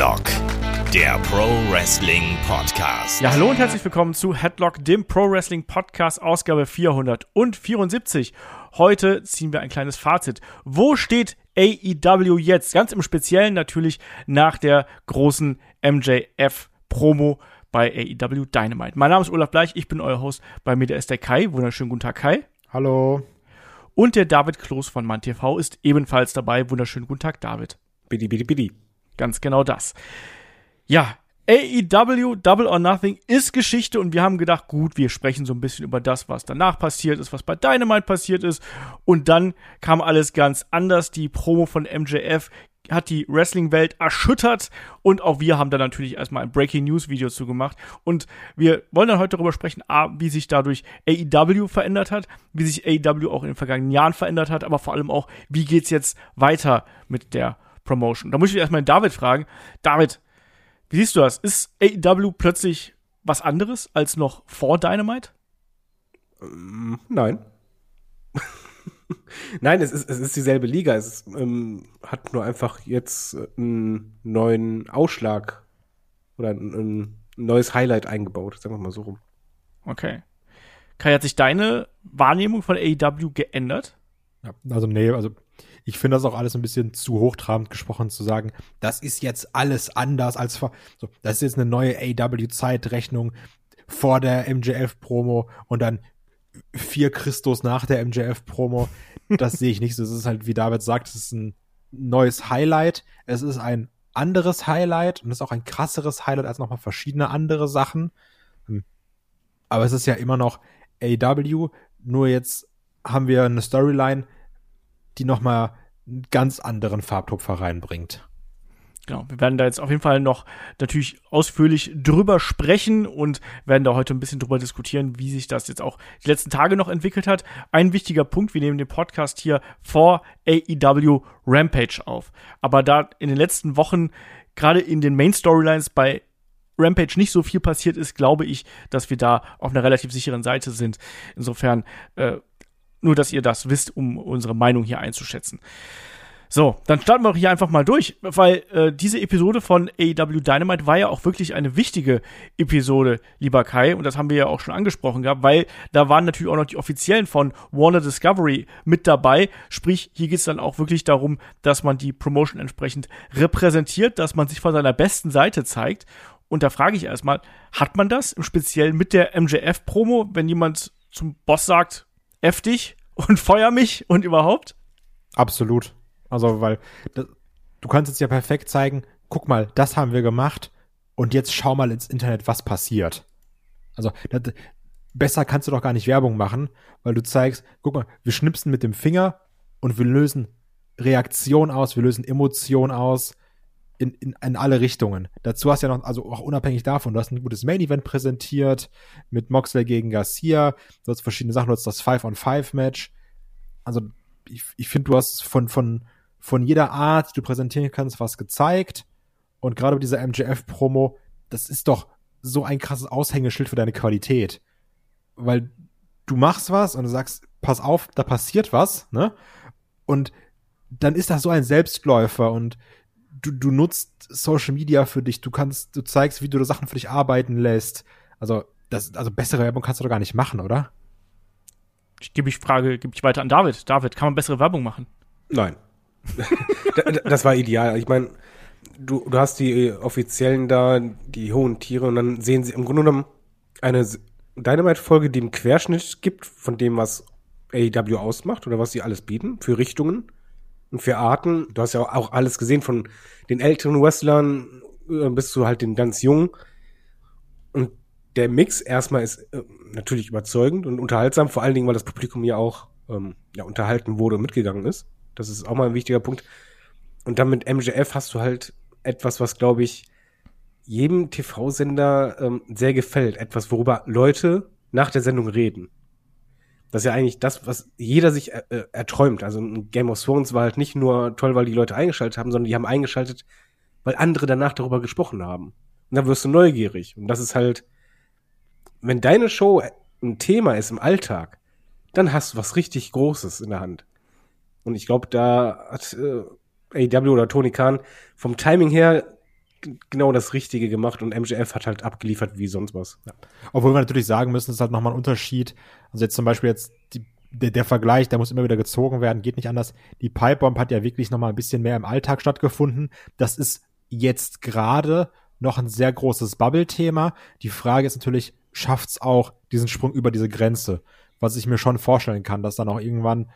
Headlock, der Pro Wrestling Podcast. Ja, hallo und herzlich willkommen zu Headlock, dem Pro Wrestling Podcast, Ausgabe 474. Heute ziehen wir ein kleines Fazit. Wo steht AEW jetzt? Ganz im Speziellen natürlich nach der großen MJF-Promo bei AEW Dynamite. Mein Name ist Olaf Bleich, ich bin euer Host. Bei mir der ist der Kai. Wunderschönen guten Tag, Kai. Hallo. Und der David Kloß von MannTV ist ebenfalls dabei. Wunderschönen guten Tag, David. Bidi, bidi, bidi. Ganz genau das. Ja, AEW Double or Nothing ist Geschichte und wir haben gedacht, gut, wir sprechen so ein bisschen über das, was danach passiert ist, was bei Dynamite passiert ist. Und dann kam alles ganz anders. Die Promo von MJF hat die Wrestling-Welt erschüttert und auch wir haben da natürlich erstmal ein Breaking News Video zu gemacht und wir wollen dann heute darüber sprechen, wie sich dadurch AEW verändert hat, wie sich AEW auch in den vergangenen Jahren verändert hat, aber vor allem auch, wie geht's jetzt weiter mit der Promotion. Da muss ich erstmal David fragen. David, wie siehst du das? Ist AEW plötzlich was anderes als noch vor Dynamite? Ähm, nein. Nein, es ist, es ist dieselbe Liga. Es ähm, hat nur einfach jetzt einen neuen Ausschlag oder ein, ein neues Highlight eingebaut, sagen wir mal so rum. Okay. Kai, hat sich deine Wahrnehmung von AEW geändert? Ja, also nee, also ich finde das auch alles ein bisschen zu hochtrabend gesprochen zu sagen, das ist jetzt alles anders als vor, so, das ist jetzt eine neue AW-Zeitrechnung vor der MJF-Promo und dann vier Christus nach der MJF-Promo. Das sehe ich nicht so. Es ist halt, wie David sagt, es ist ein neues Highlight. Es ist ein anderes Highlight und es ist auch ein krasseres Highlight als nochmal verschiedene andere Sachen. Hm. Aber es ist ja immer noch AW, nur jetzt haben wir eine Storyline, die nochmal einen ganz anderen Farbtupfer reinbringt. Genau, wir werden da jetzt auf jeden Fall noch natürlich ausführlich drüber sprechen und werden da heute ein bisschen drüber diskutieren, wie sich das jetzt auch die letzten Tage noch entwickelt hat. Ein wichtiger Punkt, wir nehmen den Podcast hier vor AEW Rampage auf. Aber da in den letzten Wochen gerade in den Main Storylines bei Rampage nicht so viel passiert ist, glaube ich, dass wir da auf einer relativ sicheren Seite sind. Insofern äh, nur, dass ihr das wisst, um unsere Meinung hier einzuschätzen. So, dann starten wir hier einfach mal durch, weil äh, diese Episode von AEW Dynamite war ja auch wirklich eine wichtige Episode, lieber Kai, und das haben wir ja auch schon angesprochen gehabt, weil da waren natürlich auch noch die Offiziellen von Warner Discovery mit dabei. Sprich, hier geht es dann auch wirklich darum, dass man die Promotion entsprechend repräsentiert, dass man sich von seiner besten Seite zeigt. Und da frage ich erstmal, hat man das im Speziellen mit der MJF-Promo, wenn jemand zum Boss sagt, F dich und feuer mich und überhaupt? Absolut. Also, weil das, du kannst jetzt ja perfekt zeigen, guck mal, das haben wir gemacht und jetzt schau mal ins Internet, was passiert. Also, das, besser kannst du doch gar nicht Werbung machen, weil du zeigst, guck mal, wir schnipsen mit dem Finger und wir lösen Reaktion aus, wir lösen Emotion aus in, in, in alle Richtungen. Dazu hast du ja noch, also auch unabhängig davon, du hast ein gutes Main Event präsentiert mit Moxley gegen Garcia, du hast verschiedene Sachen, du hast das Five-on-Five-Match. Also ich, ich finde, du hast von, von, von jeder Art, die du präsentieren kannst, was gezeigt. Und gerade bei dieser MJF-Promo, das ist doch so ein krasses Aushängeschild für deine Qualität. Weil du machst was und du sagst, pass auf, da passiert was, ne? Und dann ist das so ein Selbstläufer und du, du nutzt Social Media für dich, du kannst, du zeigst, wie du Sachen für dich arbeiten lässt. Also, das, also bessere Werbung kannst du doch gar nicht machen, oder? Ich gebe ich Frage, gebe ich weiter an David. David, kann man bessere Werbung machen? Nein. das war ideal. Ich meine, du, du hast die Offiziellen da, die hohen Tiere, und dann sehen sie im Grunde genommen eine Dynamite-Folge, die einen Querschnitt gibt von dem, was AEW ausmacht oder was sie alles bieten für Richtungen und für Arten. Du hast ja auch alles gesehen von den älteren Wrestlern äh, bis zu halt den ganz jungen. Und der Mix erstmal ist äh, natürlich überzeugend und unterhaltsam, vor allen Dingen, weil das Publikum ja auch ähm, ja, unterhalten wurde und mitgegangen ist. Das ist auch mal ein wichtiger Punkt. Und dann mit MJF hast du halt etwas, was, glaube ich, jedem TV-Sender ähm, sehr gefällt. Etwas, worüber Leute nach der Sendung reden. Das ist ja eigentlich das, was jeder sich äh, äh erträumt. Also Game of Thrones war halt nicht nur toll, weil die Leute eingeschaltet haben, sondern die haben eingeschaltet, weil andere danach darüber gesprochen haben. Und dann wirst du neugierig. Und das ist halt, wenn deine Show ein Thema ist im Alltag, dann hast du was richtig Großes in der Hand. Und ich glaube, da hat äh, AW oder Tony Khan vom Timing her genau das Richtige gemacht und MJF hat halt abgeliefert wie sonst was. Ja. Obwohl wir natürlich sagen müssen, es ist halt nochmal ein Unterschied. Also jetzt zum Beispiel jetzt die, der, der Vergleich, der muss immer wieder gezogen werden, geht nicht anders. Die Pipebomb hat ja wirklich nochmal ein bisschen mehr im Alltag stattgefunden. Das ist jetzt gerade noch ein sehr großes Bubble-Thema. Die Frage ist natürlich, schafft's auch diesen Sprung über diese Grenze? Was ich mir schon vorstellen kann, dass dann auch irgendwann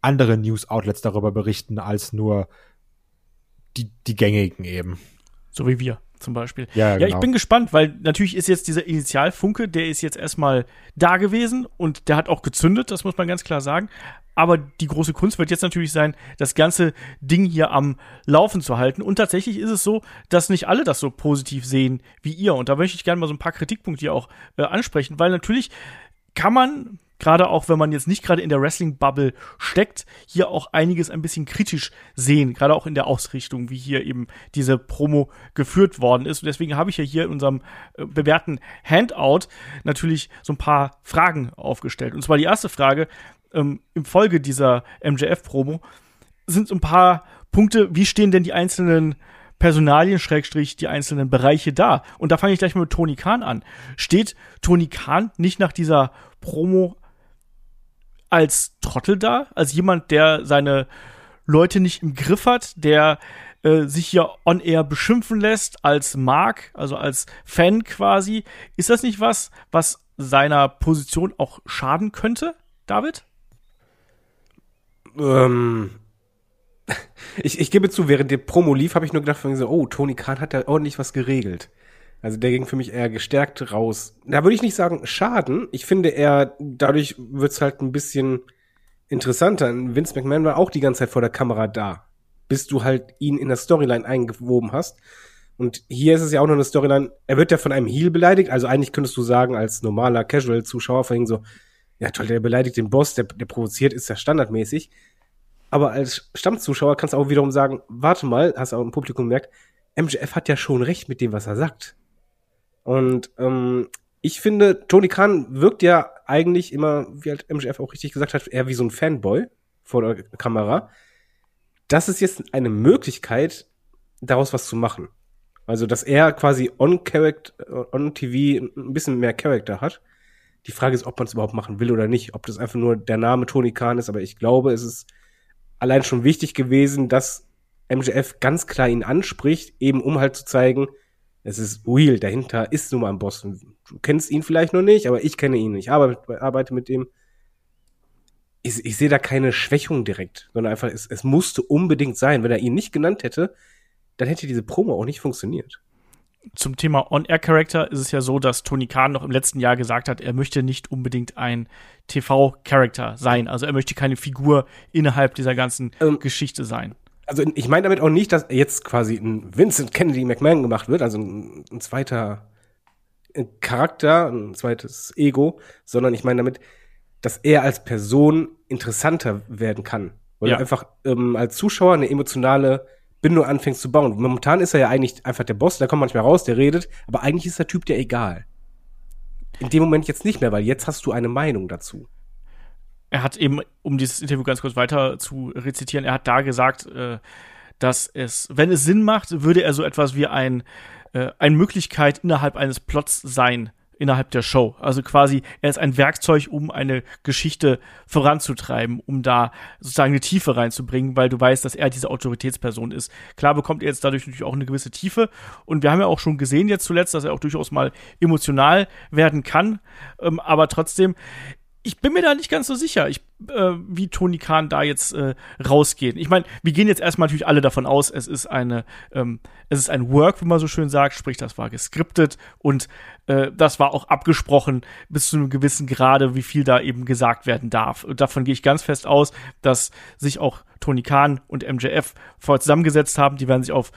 andere News-Outlets darüber berichten, als nur die, die gängigen eben. So wie wir zum Beispiel. Ja, Ja, genau. ich bin gespannt, weil natürlich ist jetzt dieser Initialfunke, der ist jetzt erstmal da gewesen und der hat auch gezündet, das muss man ganz klar sagen. Aber die große Kunst wird jetzt natürlich sein, das ganze Ding hier am Laufen zu halten. Und tatsächlich ist es so, dass nicht alle das so positiv sehen wie ihr. Und da möchte ich gerne mal so ein paar Kritikpunkte hier auch äh, ansprechen, weil natürlich kann man, gerade auch wenn man jetzt nicht gerade in der Wrestling-Bubble steckt, hier auch einiges ein bisschen kritisch sehen, gerade auch in der Ausrichtung, wie hier eben diese Promo geführt worden ist. Und deswegen habe ich ja hier in unserem äh, bewährten Handout natürlich so ein paar Fragen aufgestellt. Und zwar die erste Frage, ähm, im Folge dieser MJF-Promo sind so ein paar Punkte, wie stehen denn die einzelnen Personalien, Schrägstrich, die einzelnen Bereiche da. Und da fange ich gleich mal mit Tony Khan an. Steht Tony Khan nicht nach dieser Promo als Trottel da? Als jemand, der seine Leute nicht im Griff hat, der äh, sich hier on air beschimpfen lässt als Mark, also als Fan quasi. Ist das nicht was, was seiner Position auch schaden könnte, David? Ähm, ich, ich gebe zu, während der Promo lief, habe ich nur gedacht, oh, Tony Khan hat da ordentlich was geregelt. Also der ging für mich eher gestärkt raus. Da würde ich nicht sagen Schaden. Ich finde eher, dadurch wird's halt ein bisschen interessanter. Vince McMahon war auch die ganze Zeit vor der Kamera da, bis du halt ihn in der Storyline eingewoben hast. Und hier ist es ja auch noch eine Storyline, er wird ja von einem Heel beleidigt, also eigentlich könntest du sagen, als normaler Casual-Zuschauer vorhin so, ja toll, der beleidigt den Boss, der, der provoziert, ist ja standardmäßig. Aber als Stammzuschauer kannst du auch wiederum sagen, warte mal, hast du auch im Publikum gemerkt, MJF hat ja schon recht mit dem, was er sagt. Und ähm, ich finde, Tony Khan wirkt ja eigentlich immer, wie halt MJF auch richtig gesagt hat, eher wie so ein Fanboy vor der Kamera. Das ist jetzt eine Möglichkeit, daraus was zu machen. Also, dass er quasi on Character, on TV ein bisschen mehr Charakter hat. Die Frage ist, ob man es überhaupt machen will oder nicht. Ob das einfach nur der Name Tony Khan ist, aber ich glaube, es ist allein schon wichtig gewesen, dass MJF ganz klar ihn anspricht, eben um halt zu zeigen, es ist real, dahinter ist nun mal ein Boss. Du kennst ihn vielleicht noch nicht, aber ich kenne ihn. Ich arbeite, arbeite mit dem. Ich, ich sehe da keine Schwächung direkt, sondern einfach, es, es musste unbedingt sein. Wenn er ihn nicht genannt hätte, dann hätte diese Promo auch nicht funktioniert. Zum Thema On-Air-Character ist es ja so, dass Tony Khan noch im letzten Jahr gesagt hat, er möchte nicht unbedingt ein TV-Charakter sein. Also er möchte keine Figur innerhalb dieser ganzen Ähm, Geschichte sein. Also ich meine damit auch nicht, dass jetzt quasi ein Vincent Kennedy McMahon gemacht wird, also ein, ein zweiter Charakter, ein zweites Ego, sondern ich meine damit, dass er als Person interessanter werden kann. Weil Ja. du einfach ähm, als Zuschauer eine emotionale Bindung anfängst zu bauen. Momentan ist er ja eigentlich einfach der Boss, der kommt manchmal raus, der redet, aber eigentlich ist der Typ dir egal. In dem Moment jetzt nicht mehr, weil jetzt hast du eine Meinung dazu. Er hat eben, um dieses Interview ganz kurz weiter zu rezitieren, er hat da gesagt, äh, dass es, wenn es Sinn macht, würde er so etwas wie ein, äh, eine Möglichkeit innerhalb eines Plots sein, innerhalb der Show. Also quasi, er ist ein Werkzeug, um eine Geschichte voranzutreiben, um da sozusagen eine Tiefe reinzubringen, weil du weißt, dass er diese Autoritätsperson ist. Klar bekommt er jetzt dadurch natürlich auch eine gewisse Tiefe. Und wir haben ja auch schon gesehen jetzt zuletzt, dass er auch durchaus mal emotional werden kann. Ähm, aber trotzdem, ich bin mir da nicht ganz so sicher, ich, äh, wie Tony Khan da jetzt äh, rausgeht. Ich meine, wir gehen jetzt erstmal natürlich alle davon aus, es ist eine, ähm, es ist ein Work, wie man so schön sagt, sprich, das war geskriptet und äh, das war auch abgesprochen bis zu einem gewissen Grade, wie viel da eben gesagt werden darf. Und davon gehe ich ganz fest aus, dass sich auch Tony Khan und MJF vorher zusammengesetzt haben. Die werden sich auf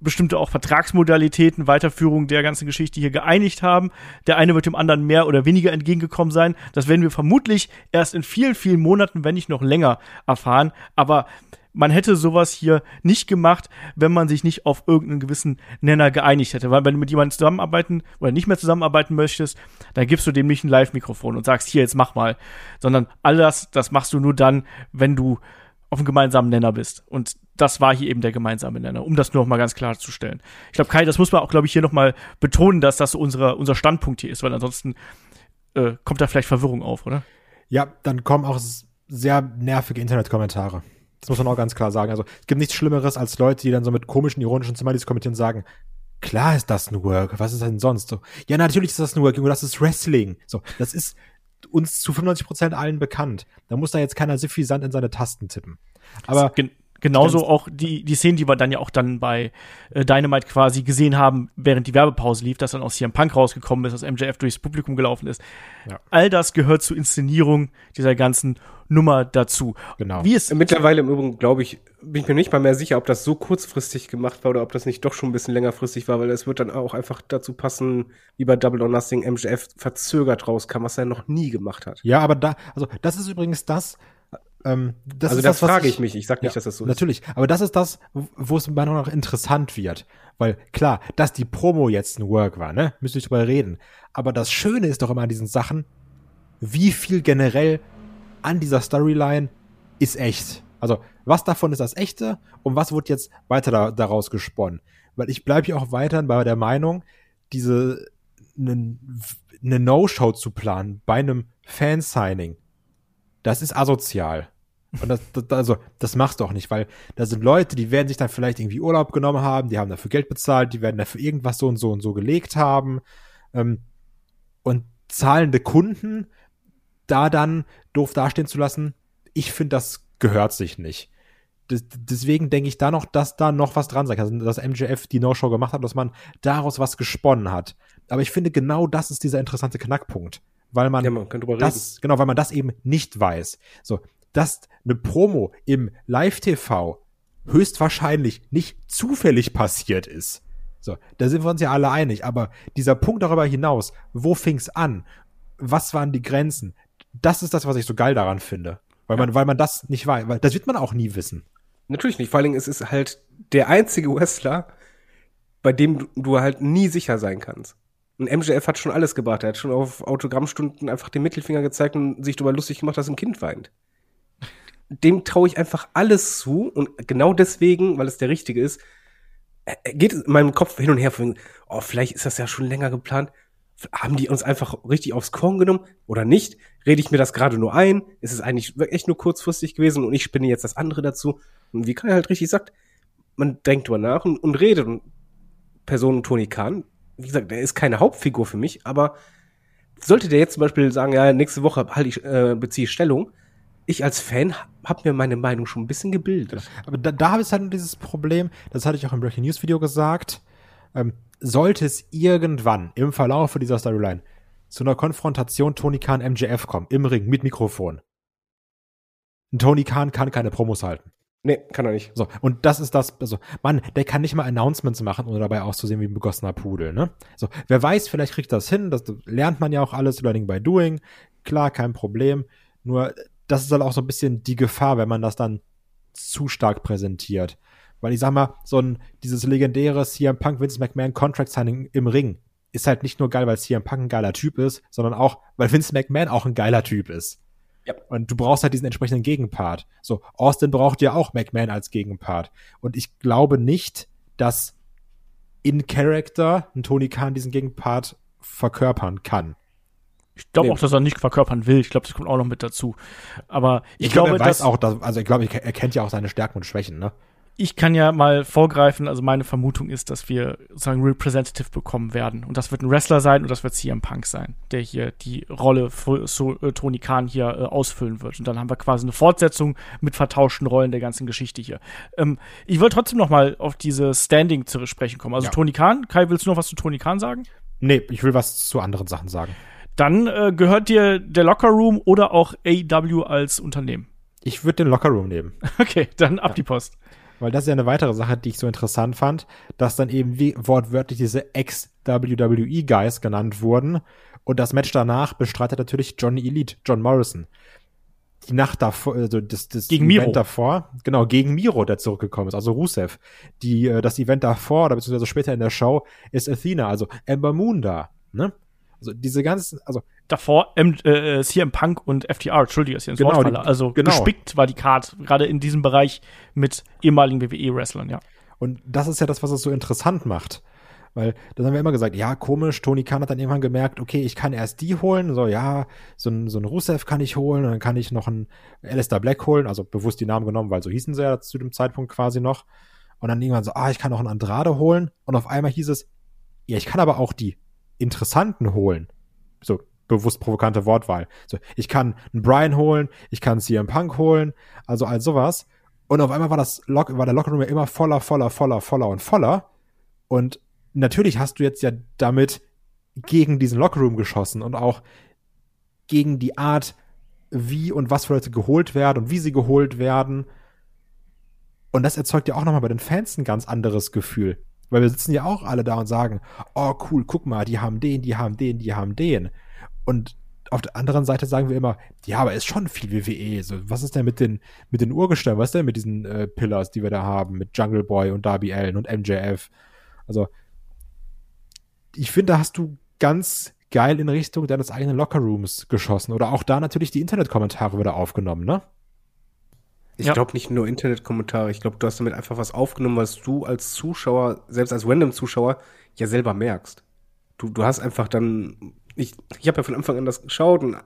bestimmte auch Vertragsmodalitäten, Weiterführung der ganzen Geschichte hier geeinigt haben. Der eine wird dem anderen mehr oder weniger entgegengekommen sein. Das werden wir vermutlich erst in vielen, vielen Monaten, wenn nicht noch länger, erfahren. Aber man hätte sowas hier nicht gemacht, wenn man sich nicht auf irgendeinen gewissen Nenner geeinigt hätte. Weil wenn du mit jemandem zusammenarbeiten oder nicht mehr zusammenarbeiten möchtest, dann gibst du dem nicht ein Live-Mikrofon und sagst, hier, jetzt mach mal. Sondern all das, das machst du nur dann, wenn du auf einem gemeinsamen Nenner bist. Und das war hier eben der gemeinsame Nenner, um das nur noch mal ganz klar zu stellen. Ich glaube, Kai, das muss man auch, glaube ich, hier noch mal betonen, dass das unsere, unser Standpunkt hier ist, weil ansonsten äh, kommt da vielleicht Verwirrung auf, oder? Ja, dann kommen auch sehr nervige Internetkommentare. Das muss man auch ganz klar sagen. Also es gibt nichts Schlimmeres als Leute, die dann so mit komischen, ironischen Smileys kommentieren und sagen, klar ist das ein Work, was ist denn sonst? So, ja, natürlich ist das ein Work, Junge, das ist Wrestling. So, das ist uns zu 95% allen bekannt. Da muss da jetzt keiner suffisant in seine Tasten tippen. Aber Gen genauso auch die, die Szenen, die wir dann ja auch dann bei äh, Dynamite quasi gesehen haben, während die Werbepause lief, dass dann aus CM Punk rausgekommen ist, dass MJF durchs Publikum gelaufen ist. Ja. All das gehört zur Inszenierung dieser ganzen Nummer dazu. Genau. Wie es Mittlerweile im Übrigen, glaube ich, bin ich mir nicht mal mehr sicher, ob das so kurzfristig gemacht war oder ob das nicht doch schon ein bisschen längerfristig war, weil es wird dann auch einfach dazu passen, wie bei Double or Nothing MJF verzögert rauskam, was er noch nie gemacht hat. ja, aber da, also das ist übrigens das, ähm, das also ist da das, was frage ich mich. Ich sag nicht, Ja, dass das so ist. Natürlich, aber das ist das, wo es meiner Meinung nach interessant wird. Weil klar, dass die Promo jetzt ein Work war, ne? Müsste ich drüber reden. Aber das Schöne ist doch immer an diesen Sachen, wie viel generell an dieser Storyline ist echt. Also, was davon ist das Echte und was wird jetzt weiter da, daraus gesponnen? Weil ich bleibe hier auch weiterhin bei der Meinung, diese eine ne No-Show zu planen bei einem Fansigning, das ist asozial. Und das, das, also, das machst du auch nicht, weil da sind Leute, die werden sich dann vielleicht irgendwie Urlaub genommen haben, die haben dafür Geld bezahlt, die werden dafür irgendwas so und so und so gelegt haben. Ähm, und zahlende Kunden da dann doof dastehen zu lassen, ich finde, das gehört sich nicht. Des, deswegen denke ich da noch, dass da noch was dran sein kann. Also, dass MJF die No-Show gemacht hat, dass man daraus was gesponnen hat. Aber ich finde, genau das ist dieser interessante Knackpunkt. Weil man Ja, man das, genau, weil man das eben nicht weiß. So, dass eine Promo im Live-TV höchstwahrscheinlich nicht zufällig passiert ist. So, da sind wir uns ja alle einig. Aber dieser Punkt darüber hinaus, wo fing's an? Was waren die Grenzen? Das ist das, was ich so geil daran finde. Weil man, weil man das nicht weiß. Weil das wird man auch nie wissen. Natürlich nicht. Vor allen Dingen, es ist halt der einzige Wrestler, bei dem du, du halt nie sicher sein kannst. Und MJF hat schon alles gebracht. Er hat schon auf Autogrammstunden einfach den Mittelfinger gezeigt und sich darüber lustig gemacht, dass ein Kind weint. Dem traue ich einfach alles zu und genau deswegen, weil es der Richtige ist, äh, geht es in meinem Kopf hin und her. Von, oh, vielleicht ist das ja schon länger geplant. Haben die uns einfach richtig aufs Korn genommen oder nicht? Rede ich mir das gerade nur ein? Ist es eigentlich echt nur kurzfristig gewesen und ich spinne jetzt das andere dazu? Und wie Kai halt richtig sagt, man denkt drüber nach und, und redet. Und Person Tony Khan, wie gesagt, der ist keine Hauptfigur für mich, aber sollte der jetzt zum Beispiel sagen, ja, nächste Woche halt ich, äh, beziehe ich Stellung, ich als Fan habe mir meine Meinung schon ein bisschen gebildet. Aber da, da habe ich halt dieses Problem, das hatte ich auch im Breaking News Video gesagt, ähm, sollte es irgendwann im Verlauf dieser Storyline zu einer Konfrontation Tony Khan MJF kommen, im Ring, mit Mikrofon. Tony Khan kann keine Promos halten. Nee, kann er nicht. So, und das ist das, also, Mann, der kann nicht mal Announcements machen, ohne dabei auszusehen wie ein begossener Pudel, ne? So, wer weiß, vielleicht kriegt das hin, das lernt man ja auch alles, Learning by Doing, klar, kein Problem, nur, das ist halt auch so ein bisschen die Gefahr, wenn man das dann zu stark präsentiert. Weil ich sag mal, so ein, dieses legendäre CM Punk Vince McMahon Contract Signing im Ring ist halt nicht nur geil, weil CM Punk ein geiler Typ ist, sondern auch, weil Vince McMahon auch ein geiler Typ ist. Ja. Und du brauchst halt diesen entsprechenden Gegenpart. So, Austin braucht ja auch McMahon als Gegenpart. Und ich glaube nicht, dass in Character ein Tony Khan diesen Gegenpart verkörpern kann. Ich glaube Nee. auch, dass er nicht verkörpern will. Ich glaube, das kommt auch noch mit dazu. Aber ich, Ich, glaube, glaube, er weiß auch, dass, also ich glaube, er kennt ja auch seine Stärken und Schwächen, ne? Ich kann ja mal vorgreifen. Also meine Vermutung ist, dass wir sozusagen Representative bekommen werden. Und das wird ein Wrestler sein und das wird CM Punk sein, der hier die Rolle für so, äh, Tony Khan hier äh, ausfüllen wird. Und dann haben wir quasi eine Fortsetzung mit vertauschten Rollen der ganzen Geschichte hier. Ähm, ich wollte trotzdem noch mal auf diese Standing zu sprechen kommen. Also Ja. Tony Khan, Kai, willst du noch was zu Tony Khan sagen? Nee, ich will was zu anderen Sachen sagen. Dann äh, gehört dir der Locker Room oder auch AEW als Unternehmen. Ich würde den Lockerroom nehmen. Okay, dann ab die Post. Weil das ist ja eine weitere Sache, die ich so interessant fand, dass dann eben wie wortwörtlich diese Ex-WWE-Guys genannt wurden. Und das Match danach bestreitet natürlich Johnny Elite, John Morrison. Die Nacht davor, also das, das Gegen Event Miro. davor, genau, gegen Miro, der zurückgekommen ist, also Rusev. Die, äh, das Event davor, oder beziehungsweise später in der Show, ist Athena, also Ember Moon da, ne? Also diese ganzen, also Davor M äh, CM Punk und FTR, Entschuldige, ist hier ins Genau, Wort die- falle. Also genau. gespickt war die Card, gerade in diesem Bereich mit ehemaligen WWE-Wrestlern, ja. Und das ist ja das, was es so interessant macht. Weil dann haben wir immer gesagt, ja, komisch, Tony Khan hat dann irgendwann gemerkt, okay, ich kann erst die holen, so, ja, so ein, so ein Rusev kann ich holen, und dann kann ich noch einen Alistair Black holen, also bewusst die Namen genommen, weil so hießen sie ja zu dem Zeitpunkt quasi noch. Und dann irgendwann so, ah, ich kann noch einen Andrade holen. Und auf einmal hieß es, ja, ich kann aber auch die Interessanten holen. So, bewusst provokante Wortwahl. So, ich kann einen Brian holen, ich kann CM Punk holen, also all sowas. Und auf einmal war das Lock, war der Lockerroom ja immer voller, voller, voller, voller und voller. Und natürlich hast du jetzt ja damit gegen diesen Lockerroom geschossen und auch gegen die Art, wie und was für Leute geholt werden und wie sie geholt werden. Und das erzeugt ja auch nochmal bei den Fans ein ganz anderes Gefühl. Weil wir sitzen ja auch alle da und sagen, oh cool, guck mal, die haben den, die haben den, die haben den. Und auf der anderen Seite sagen wir immer, ja, aber ist schon viel WWE. So, was ist denn mit den, mit den Urgesteinen? Was ist denn mit diesen äh, Pillars, die wir da haben? Mit Jungle Boy und Darby Allen und MJF? Also, ich finde, da hast du ganz geil in Richtung deines eigenen Lockerrooms geschossen. Oder auch da natürlich die Internetkommentare wieder aufgenommen, ne? Ich Ja. glaube nicht nur Internetkommentare. Ich glaube, du hast damit einfach was aufgenommen, was du als Zuschauer, selbst als Random-Zuschauer, ja selber merkst. Du, du hast einfach dann, ich, ich habe ja von Anfang an das geschaut und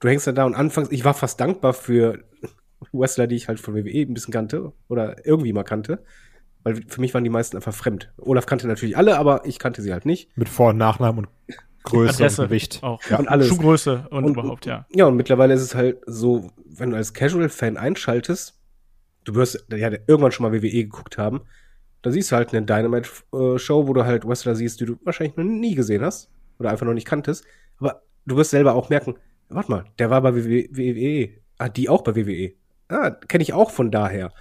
du hängst dann da und anfangs, ich war fast dankbar für Wrestler, die ich halt von WWE ein bisschen kannte oder irgendwie mal kannte. Weil für mich waren die meisten einfach fremd. Olaf kannte natürlich alle, aber ich kannte sie halt nicht. Mit Vor- und Nachnamen und Größe Adresse und Gewicht. auch. Ja, und alles. Schuhgröße und, Und- überhaupt, ja. Ja, und mittlerweile ist es halt so, wenn du als Casual-Fan einschaltest, du wirst ja irgendwann schon mal WWE geguckt haben, da siehst du halt eine Dynamite-Show, wo du halt Wrestler siehst, die du wahrscheinlich noch nie gesehen hast oder einfach noch nicht kanntest. Aber du wirst selber auch merken, warte mal, der war bei WWE. Ah, die auch bei WWE. Ah, kenne ich auch von daher.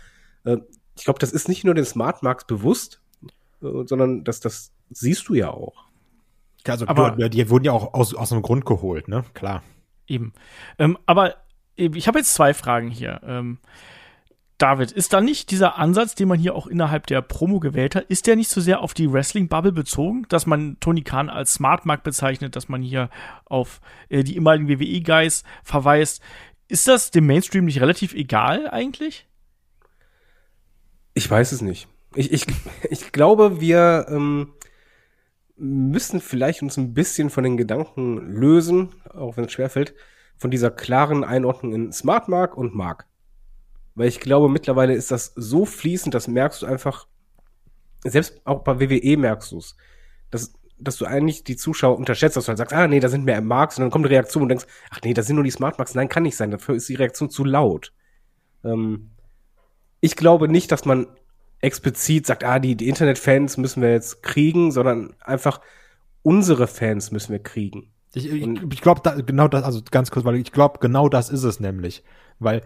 Äh, ich glaube, das ist nicht nur den Smart Marks bewusst, äh, sondern das, das siehst du ja auch. Also, Aber- du, die wurden ja auch aus, aus einem Grund geholt, ne? Klar. Eben. Ähm, aber eben, ich habe jetzt zwei Fragen hier. Ähm, David, ist da nicht dieser Ansatz, den man hier auch innerhalb der Promo gewählt hat, ist der nicht so sehr auf die Wrestling-Bubble bezogen, dass man Tony Khan als Smart Mark bezeichnet, dass man hier auf äh, die ehemaligen WWE-Guys verweist? Ist das dem Mainstream nicht relativ egal eigentlich? Ich weiß es nicht. Ich, ich, ich glaube, wir ähm, müssen vielleicht uns ein bisschen von den Gedanken lösen, auch wenn es schwerfällt, von dieser klaren Einordnung in Smart Mark und Mark. Weil ich glaube, mittlerweile ist das so fließend, das merkst du einfach, selbst auch bei WWE merkst du es, dass, dass du eigentlich die Zuschauer unterschätzt, dass du halt sagst, ah nee, da sind mehr Marks und dann kommt eine Reaktion und denkst, ach nee, das sind nur die Smart Marks. Nein, kann nicht sein, dafür ist die Reaktion zu laut. Ähm, ich glaube nicht, dass man explizit sagt, ah, die, die Internetfans müssen wir jetzt kriegen, sondern einfach unsere Fans müssen wir kriegen. Ich, ich, ich glaube, da, genau das, also ganz kurz, weil ich glaube, genau das ist es nämlich. Weil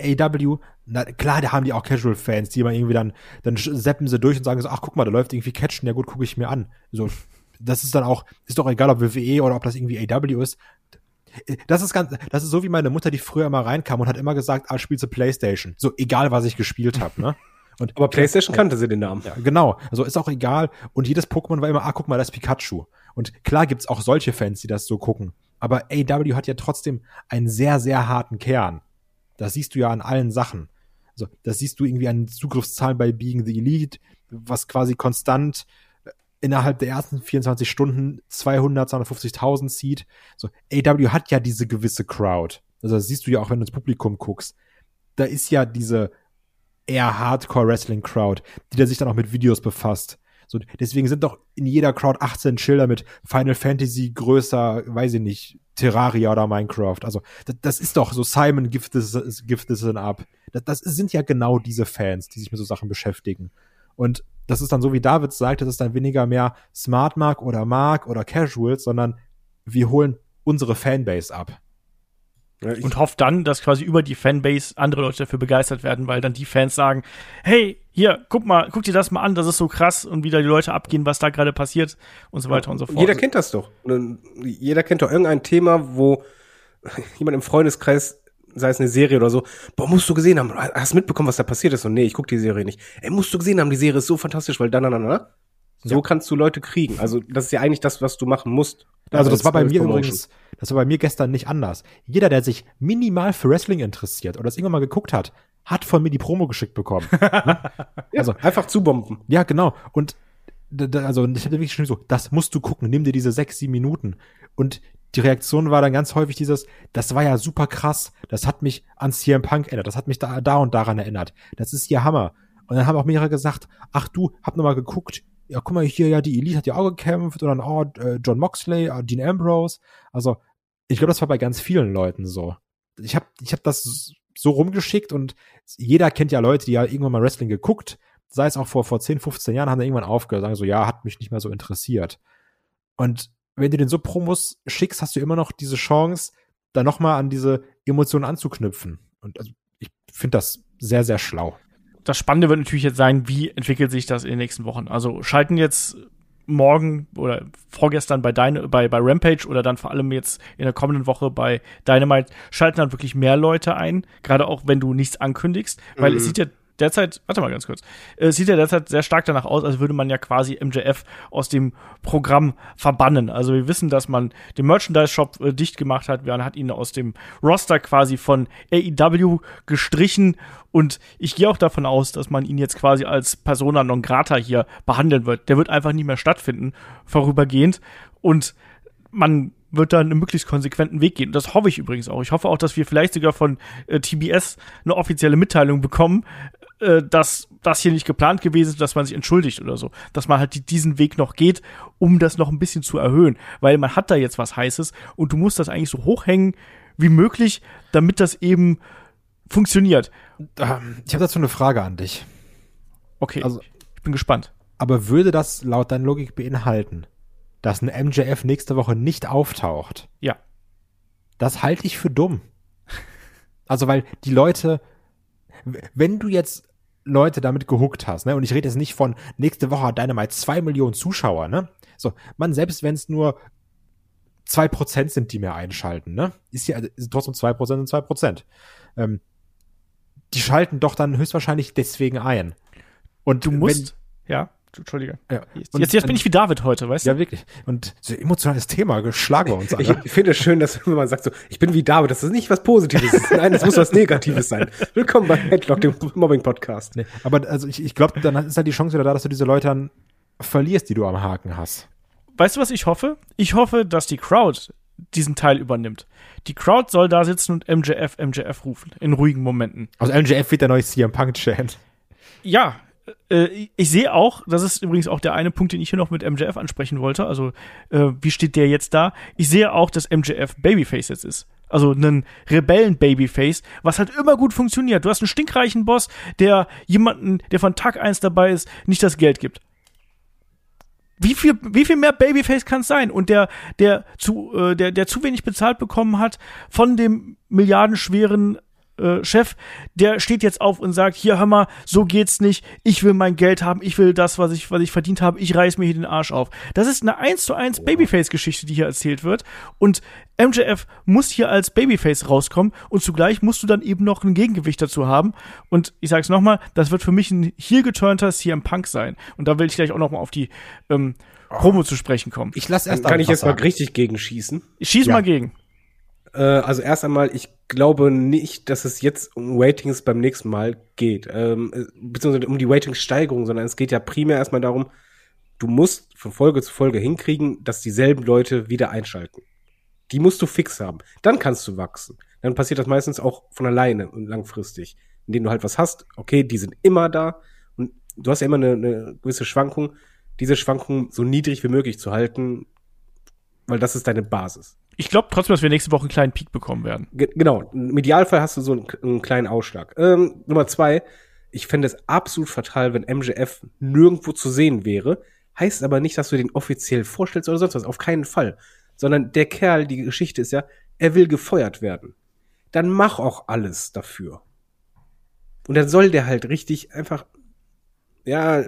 AW, na, klar, da haben die auch Casual-Fans, die immer irgendwie dann, dann seppen sie durch und sagen so, ach guck mal, da läuft irgendwie Catchen, ja gut, gucke ich mir an. So, das ist dann auch, ist doch egal, ob WWE oder ob das irgendwie AW ist. Das ist ganz, das ist so wie meine Mutter, die früher immer reinkam und hat immer gesagt, ah, spielst du Playstation. So, egal, was ich gespielt habe, ne? Und Aber PlayStation kannte sie den Namen. ja, genau. Also ist auch egal. Und jedes Pokémon war immer, ah, guck mal, das ist Pikachu. Und klar gibt's auch solche Fans, die das so gucken. Aber AW hat ja trotzdem einen sehr, sehr harten Kern. Das siehst du ja an allen Sachen. Also, das siehst du irgendwie an Zugriffszahlen bei Being the Elite, was quasi konstant äh, innerhalb der ersten 24 Stunden 200, 250.000 zieht. So, AW hat ja diese gewisse Crowd. Also, das siehst du ja auch, wenn du ins Publikum guckst. Da ist ja diese eher Hardcore-Wrestling-Crowd, die da sich dann auch mit Videos befasst. So, deswegen sind doch in jeder Crowd 18 Schilder mit Final Fantasy größer, weiß ich nicht, Terraria oder Minecraft. Also, das, das ist doch so Simon Gift this, give this up. Das, das sind ja genau diese Fans, die sich mit so Sachen beschäftigen. Und das ist dann so, wie David sagt, das ist dann weniger mehr Smart Mark oder Mark oder Casuals, sondern wir holen unsere Fanbase ab. Ja, und hofft dann, dass quasi über die Fanbase andere Leute dafür begeistert werden, weil dann die Fans sagen, hey, hier, guck mal, guck dir das mal an, das ist so krass und wieder die Leute abgehen, was da gerade passiert und so weiter und so fort. jeder kennt das doch. Jeder kennt doch irgendein Thema, wo jemand im Freundeskreis, sei es eine Serie oder so, boah, musst du gesehen haben, hast du mitbekommen, was da passiert ist? Und nee, ich guck die Serie nicht. Ey, musst du gesehen haben, die Serie ist so fantastisch, weil dann, dann, dann, So Ja. kannst du Leute kriegen. Also das ist ja eigentlich das, was du machen musst. Also das war bei mir Promotion. übrigens, das war bei mir gestern nicht anders. Jeder, der sich minimal für Wrestling interessiert oder das irgendwann mal geguckt hat, hat von mir die Promo geschickt bekommen. Ja, also- einfach zubomben. ja, genau. Und also ich hatte wirklich schon so, das musst du gucken, nimm dir diese sechs, sieben Minuten. Und die Reaktion war dann ganz häufig dieses, das war ja super krass, das hat mich an CM Punk erinnert, das hat mich da, da und daran erinnert. Das ist hier Hammer. Und dann haben auch mehrere gesagt, ach du, hab noch mal geguckt, ja, guck mal hier, ja, die Elite hat ja auch gekämpft und dann, oh, äh, John Moxley, äh, Dean Ambrose. Also, ich glaube, das war bei ganz vielen Leuten so. Ich habe ich hab das so rumgeschickt und jeder kennt ja Leute, die ja irgendwann mal Wrestling geguckt, sei es auch vor, vor 10, 15 Jahren, haben dann irgendwann aufgehört, sagen so, ja, hat mich nicht mehr so interessiert. Und wenn du den so Promos schickst, hast du immer noch diese Chance, da nochmal an diese Emotionen anzuknüpfen. Und also, ich finde das sehr, sehr schlau. das Spannende wird natürlich jetzt sein, wie entwickelt sich das in den nächsten Wochen. Also schalten jetzt morgen oder vorgestern bei, Dyna bei, bei Rampage oder dann vor allem jetzt in der kommenden Woche bei Dynamite, schalten dann wirklich mehr Leute ein, gerade auch wenn du nichts ankündigst, weil es sieht ja derzeit, warte mal ganz kurz, es sieht ja derzeit sehr stark danach aus, als würde man ja quasi MJF aus dem Programm verbannen. Also wir wissen, dass man den Merchandise-Shop äh, dicht gemacht hat, man hat ihn aus dem Roster quasi von AEW gestrichen und ich gehe auch davon aus, dass man ihn jetzt quasi als Persona non grata hier behandeln wird. Der wird einfach nicht mehr stattfinden, vorübergehend und man wird da einen möglichst konsequenten Weg gehen. Das hoffe ich übrigens auch. Ich hoffe auch, dass wir vielleicht sogar von äh, TBS eine offizielle Mitteilung bekommen, äh, dass das hier nicht geplant gewesen ist, dass man sich entschuldigt oder so. Dass man halt die, diesen Weg noch geht, um das noch ein bisschen zu erhöhen. Weil man hat da jetzt was Heißes und du musst das eigentlich so hochhängen wie möglich, damit das eben funktioniert. Ähm, Ich habe dazu eine Frage an dich. Okay, Also- ich bin gespannt. Aber würde das laut deiner Logik beinhalten, dass ein MJF nächste Woche nicht auftaucht? Ja. Das halte ich für dumm. Also, weil die Leute, wenn du jetzt Leute damit gehuckt hast, ne, und ich rede jetzt nicht von nächste Woche hat Dynamite zwei Millionen Zuschauer, ne? So, man, selbst wenn es nur zwei Prozent sind, die mehr einschalten, ne? Ist ja ist trotzdem zwei Prozent und zwei Prozent. Ähm, die schalten doch dann höchstwahrscheinlich deswegen ein. Und Du wenn- musst, ja, Entschuldige. ja, Jetzt, und- jetzt, jetzt bin ich wie David heute, weißt du? ja, wirklich. Und so ein emotionales Thema, geschlagen wir uns Ich, alle. ich finde es schön, dass wenn man sagt so, ich bin wie David, das ist nicht was Positives. Nein, das muss was Negatives sein. Willkommen bei Headlock, dem Mobbing-Podcast. Nee, aber also ich, ich glaube, dann ist halt die Chance wieder da, dass du diese Leute dann verlierst, die du am Haken hast. Weißt du, was ich hoffe? Ich hoffe, dass die Crowd diesen Teil übernimmt. Die Crowd soll da sitzen und MJF, MJF rufen, in ruhigen Momenten. Also MJF wird der neue CM Punk-Chant. Ja, äh, ich sehe auch, das ist übrigens auch der eine Punkt, den ich hier noch mit MJF ansprechen wollte. Also, äh, wie steht der jetzt da? Ich sehe auch, dass MJF Babyface jetzt ist. Also einen Rebellen-Babyface, was halt immer gut funktioniert. Du hast einen stinkreichen Boss, der jemanden, der von Tag eins dabei ist, nicht das Geld gibt. Wie viel, wie viel mehr Babyface kann es sein? Und der, der zu, äh, der, der zu wenig bezahlt bekommen hat von dem milliardenschweren äh, Chef, der steht jetzt auf und sagt, hier hör mal, so geht's nicht, ich will mein Geld haben, ich will das, was ich, was ich verdient habe, ich reiß mir hier den Arsch auf. Das ist eine 1 zu 1 Babyface-Geschichte, die hier erzählt wird. Und MJF muss hier als Babyface rauskommen und zugleich musst du dann eben noch ein Gegengewicht dazu haben. Und ich sag's nochmal, das wird für mich ein hier geturnter CM Punk sein. Und da will ich gleich auch nochmal auf die ähm, Promo zu sprechen kommen. Ich lasse Dann erst kann ich jetzt mal richtig gegenschießen. Ich schieße Ja. mal gegen. Äh, also erst einmal, ich glaube nicht, dass es jetzt um Ratings beim nächsten Mal geht. Ähm, äh, beziehungsweise um die Ratingsteigerung, sondern es geht ja primär erstmal darum, du musst von Folge zu Folge hinkriegen, dass dieselben Leute wieder einschalten. Die musst du fix haben. Dann kannst du wachsen. Dann passiert das meistens auch von alleine und langfristig. Indem du halt was hast, okay, die sind immer da und du hast ja immer eine, eine gewisse Schwankung, diese Schwankung so niedrig wie möglich zu halten, weil das ist deine Basis. Ich glaube trotzdem, dass wir nächste Woche einen kleinen Peak bekommen werden. Ge genau, im Idealfall hast du so einen, einen kleinen Ausschlag. Ähm, Nummer zwei, ich fände es absolut fatal, wenn MJF nirgendwo zu sehen wäre. Heißt aber nicht, dass du den offiziell vorstellst oder sonst was. Auf keinen Fall. Sondern der Kerl, die Geschichte ist ja, er will gefeuert werden. Dann mach auch alles dafür. Und dann soll der halt richtig einfach, ja,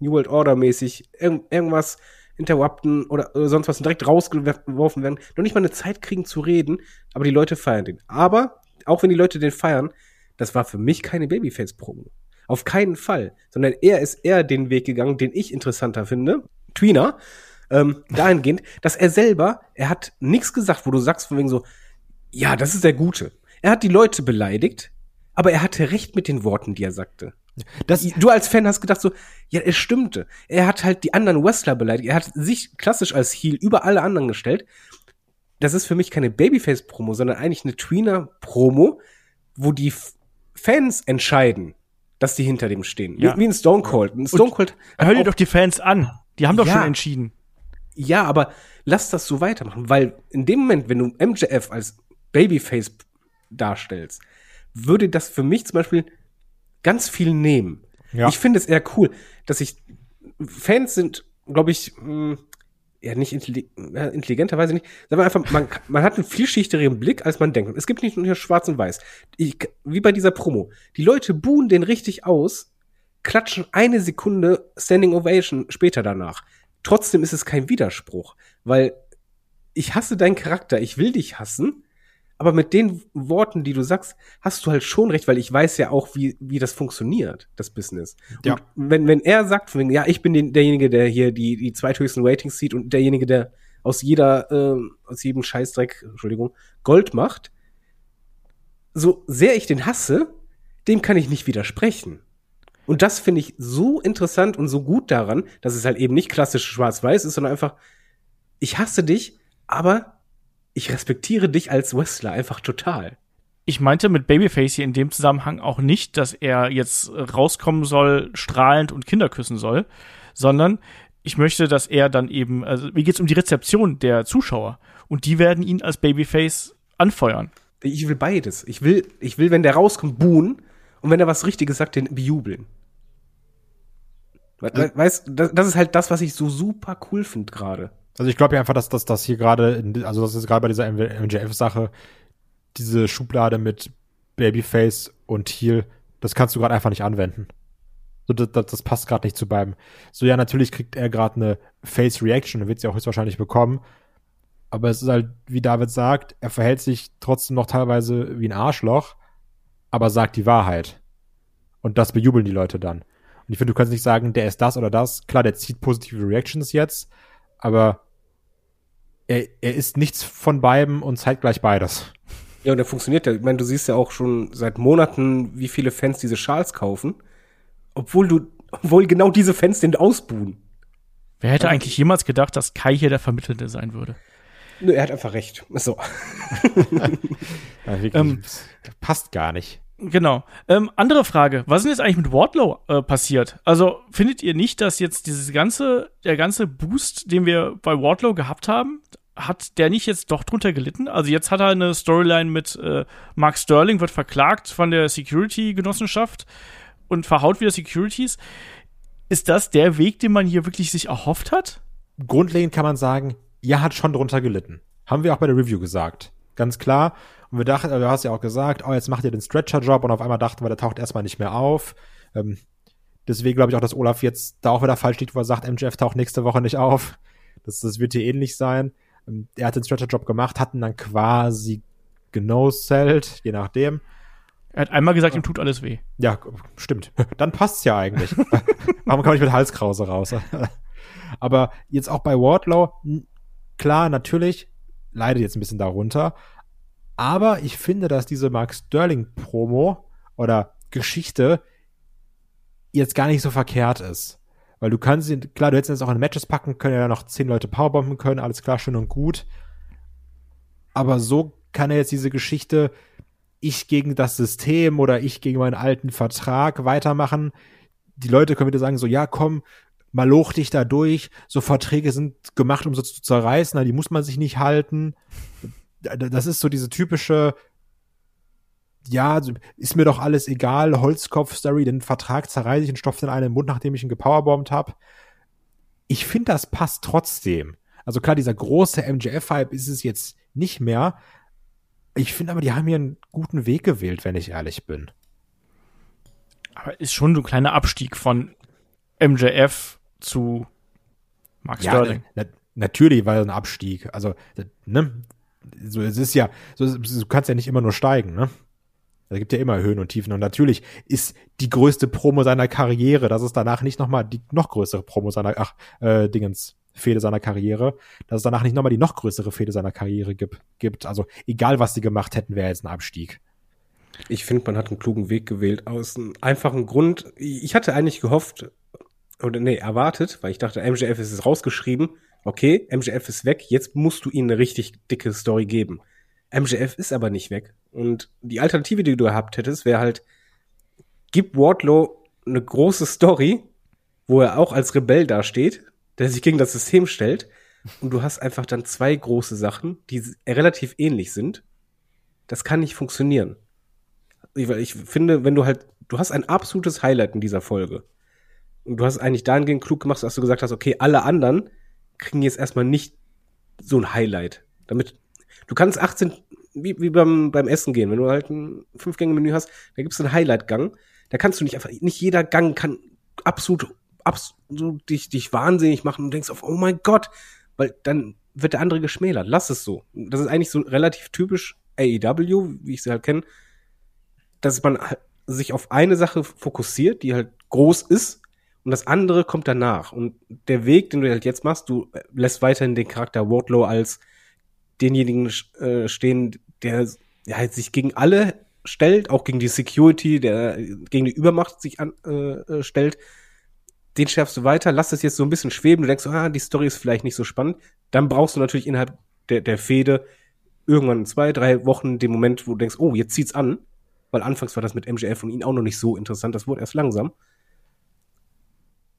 New World Order mäßig irg irgendwas interrupten oder, oder sonst was und direkt rausgeworfen werden. Noch nicht mal eine Zeit kriegen zu reden, aber die Leute feiern den. Aber, auch wenn die Leute den feiern, das war für mich keine Babyface-Promo. Auf keinen Fall. Sondern er ist eher den Weg gegangen, den ich interessanter finde. Tweener. Ähm, dahingehend, dass er selber, er hat nichts gesagt, wo du sagst von wegen so, ja, das ist der Gute. Er hat die Leute beleidigt, aber er hatte recht mit den Worten, die er sagte. Das, Du als Fan hast gedacht so, ja, es stimmte. Er hat halt die anderen Wrestler beleidigt. Er hat sich klassisch als Heel über alle anderen gestellt. Das ist für mich keine Babyface-Promo, sondern eigentlich eine Tweener-Promo, wo die Fans entscheiden, dass die hinter dem stehen. Ja. Wie, ein Stone Cold. Ein Stone Cold Hör dir doch die Fans an. Die haben doch Ja. schon entschieden. ja, aber lass das so weitermachen, weil in dem Moment, wenn du MJF als Babyface darstellst, würde das für mich zum Beispiel ganz viel nehmen. Ja. Ich finde es eher cool, dass ich Fans sind, glaube ich, mh, ja nicht intelli ja, intelligenter, weiß ich nicht. Wir einfach, man, man hat einen vielschichtigeren Blick, als man denkt. Es gibt nicht nur Schwarz und Weiß. Ich, wie bei dieser Promo. Die Leute buhen den richtig aus, klatschen eine Sekunde Standing Ovation später danach. Trotzdem ist es kein Widerspruch, weil ich hasse deinen Charakter, ich will dich hassen, aber mit den Worten, die du sagst, hast du halt schon recht, weil ich weiß ja auch, wie, wie das funktioniert, das Business. Ja. Und wenn, wenn er sagt, von wegen, ja, ich bin den, derjenige, der hier die, die zweithöchsten Ratings sieht und derjenige, der aus jeder, äh, aus jedem Scheißdreck, Entschuldigung, Gold macht, so sehr ich den hasse, dem kann ich nicht widersprechen. Und das finde ich so interessant und so gut daran, dass es halt eben nicht klassisch schwarz-weiß ist, sondern einfach, ich hasse dich, aber ich respektiere dich als Wrestler einfach total. Ich meinte mit Babyface hier in dem Zusammenhang auch nicht, dass er jetzt rauskommen soll, strahlend und Kinder küssen soll, sondern ich möchte, dass er dann eben, also mir geht's um die Rezeption der Zuschauer und die werden ihn als Babyface anfeuern. Ich will beides. Ich will, ich will, wenn der rauskommt, buhen und wenn er was Richtiges sagt, den bejubeln. We we weißt, das, das ist halt das, was ich so super cool finde gerade. Also ich glaube ja einfach, dass dass das hier gerade, also das ist gerade bei dieser MJF-Sache, diese Schublade mit Babyface und Heel, das kannst du gerade einfach nicht anwenden. So, das, das, das passt gerade nicht zu beiden. So, ja, natürlich kriegt er gerade eine Face-Reaction und wird sie auch höchstwahrscheinlich bekommen. Aber es ist halt, wie David sagt, er verhält sich trotzdem noch teilweise wie ein Arschloch, aber sagt die Wahrheit. Und das bejubeln die Leute dann. Und ich finde, du kannst nicht sagen, der ist das oder das. Klar, der zieht positive Reactions jetzt, aber er, er ist nichts von beiden und zeitgleich beides. Ja, und der funktioniert ja. Ich meine, du siehst ja auch schon seit Monaten, wie viele Fans diese Schals kaufen. Obwohl du, obwohl genau diese Fans den ausbuhen. Wer hätte eigentlich jemals gedacht, dass Kai hier der Vermittelnde sein würde? Nö, er hat einfach recht. So. Ja, wirklich, Ähm, passt gar nicht. Genau. Ähm, andere Frage. Was ist denn jetzt eigentlich mit Wardlow äh, passiert? Also findet ihr nicht, dass jetzt dieses ganze, der ganze Boost, den wir bei Wardlow gehabt haben, hat der nicht jetzt doch drunter gelitten? Also jetzt hat er eine Storyline mit äh, Mark Sterling, wird verklagt von der Security-Genossenschaft und verhaut wieder Securities. Ist das der Weg, den man hier wirklich sich erhofft hat? Grundlegend kann man sagen, ja, hat schon drunter gelitten. Haben wir auch bei der Review gesagt. Ganz klar. Und wir dachten, du hast ja auch gesagt, oh, jetzt macht ihr den Stretcher-Job und auf einmal dachten wir, der taucht erstmal nicht mehr auf. Ähm, deswegen glaube ich auch, dass Olaf jetzt da auch wieder falsch liegt, wo er sagt, MJF taucht nächste Woche nicht auf. Das, das wird hier ähnlich sein. Ähm, er hat den Stretcher-Job gemacht, hat ihn dann quasi genosellt, je nachdem. Er hat einmal gesagt, ihm tut alles weh. Ja, stimmt. Dann passt's ja eigentlich. Warum kann ich mit Halskrause raus? Aber jetzt auch bei Wardlow, klar, natürlich, leidet jetzt ein bisschen darunter. Aber ich finde, dass diese Mark Sterling Promo oder Geschichte jetzt gar nicht so verkehrt ist. Weil du kannst ihn, klar, du hättest jetzt auch in Matches packen können, ja noch zehn Leute powerbomben können, alles klar, schön und gut. Aber so kann er jetzt diese Geschichte ich gegen das System oder ich gegen meinen alten Vertrag weitermachen. Die Leute können wieder sagen so, ja, komm, maloch dich da durch. So Verträge sind gemacht, um so zu zerreißen, na, die muss man sich nicht halten. Das ist so diese typische, ja, ist mir doch alles egal, Holzkopf-Story, den Vertrag zerreiße ich und stopfe den einen in den Mund, nachdem ich ihn gepowerbombt habe. Ich finde, das passt trotzdem. Also klar, dieser große MJF-Hype ist es jetzt nicht mehr, ich finde aber, die haben hier einen guten Weg gewählt, wenn ich ehrlich bin. Aber ist schon so ein kleiner Abstieg von MJF zu Mark Sterling. na, natürlich war es ein Abstieg. Also, ne, so, es ist ja, so, du kannst ja nicht immer nur steigen, ne? Es gibt ja immer Höhen und Tiefen. Und natürlich ist die größte Promo seiner Karriere, dass es danach nicht nochmal die noch größere Promo seiner, ach, äh, Dingens, Fehde seiner Karriere, dass es danach nicht nochmal die noch größere Fehde seiner Karriere gibt, gibt. Also egal, was sie gemacht hätten, wäre jetzt ein Abstieg. Ich finde, man hat einen klugen Weg gewählt aus einem einfachen Grund. Ich hatte eigentlich gehofft, oder nee, erwartet, weil ich dachte, MJF ist jetzt rausgeschrieben. Okay, MJF ist weg, jetzt musst du ihm eine richtig dicke Story geben. MJF ist aber nicht weg. Und die Alternative, die du gehabt hättest, wäre halt, gib Wardlow eine große Story, wo er auch als Rebell dasteht, der sich gegen das System stellt. Und du hast einfach dann zwei große Sachen, die relativ ähnlich sind. Das kann nicht funktionieren. Ich, ich finde, wenn du halt, du hast ein absolutes Highlight in dieser Folge. Und du hast eigentlich dahingehend klug gemacht, dass du gesagt hast, okay, alle anderen kriegen jetzt erstmal nicht so ein Highlight. Damit, du kannst 18, wie, wie beim, beim Essen gehen, wenn du halt ein Fünf-Gänge-Menü hast, da gibt es einen Highlight-Gang. Da kannst du nicht einfach, nicht jeder Gang kann absolut, absolut dich, dich wahnsinnig machen und denkst auf, oh mein Gott, weil dann wird der andere geschmälert. Lass es so. Das ist eigentlich so relativ typisch AEW, wie ich sie halt kenne, dass man sich auf eine Sache fokussiert, die halt groß ist und das andere kommt danach. Und der Weg, den du halt jetzt machst, du lässt weiterhin den Charakter Wardlow als denjenigen äh, stehen, der ja, halt sich gegen alle stellt, auch gegen die Security, der gegen die Übermacht sich an, äh, äh, stellt. Den schärfst du weiter, lass es jetzt so ein bisschen schweben, du denkst, ah, die Story ist vielleicht nicht so spannend. Dann brauchst du natürlich innerhalb der, der Fehde irgendwann zwei, drei Wochen den Moment, wo du denkst, oh, jetzt zieht's an. Weil anfangs war das mit MJF und ihn auch noch nicht so interessant, das wurde erst langsam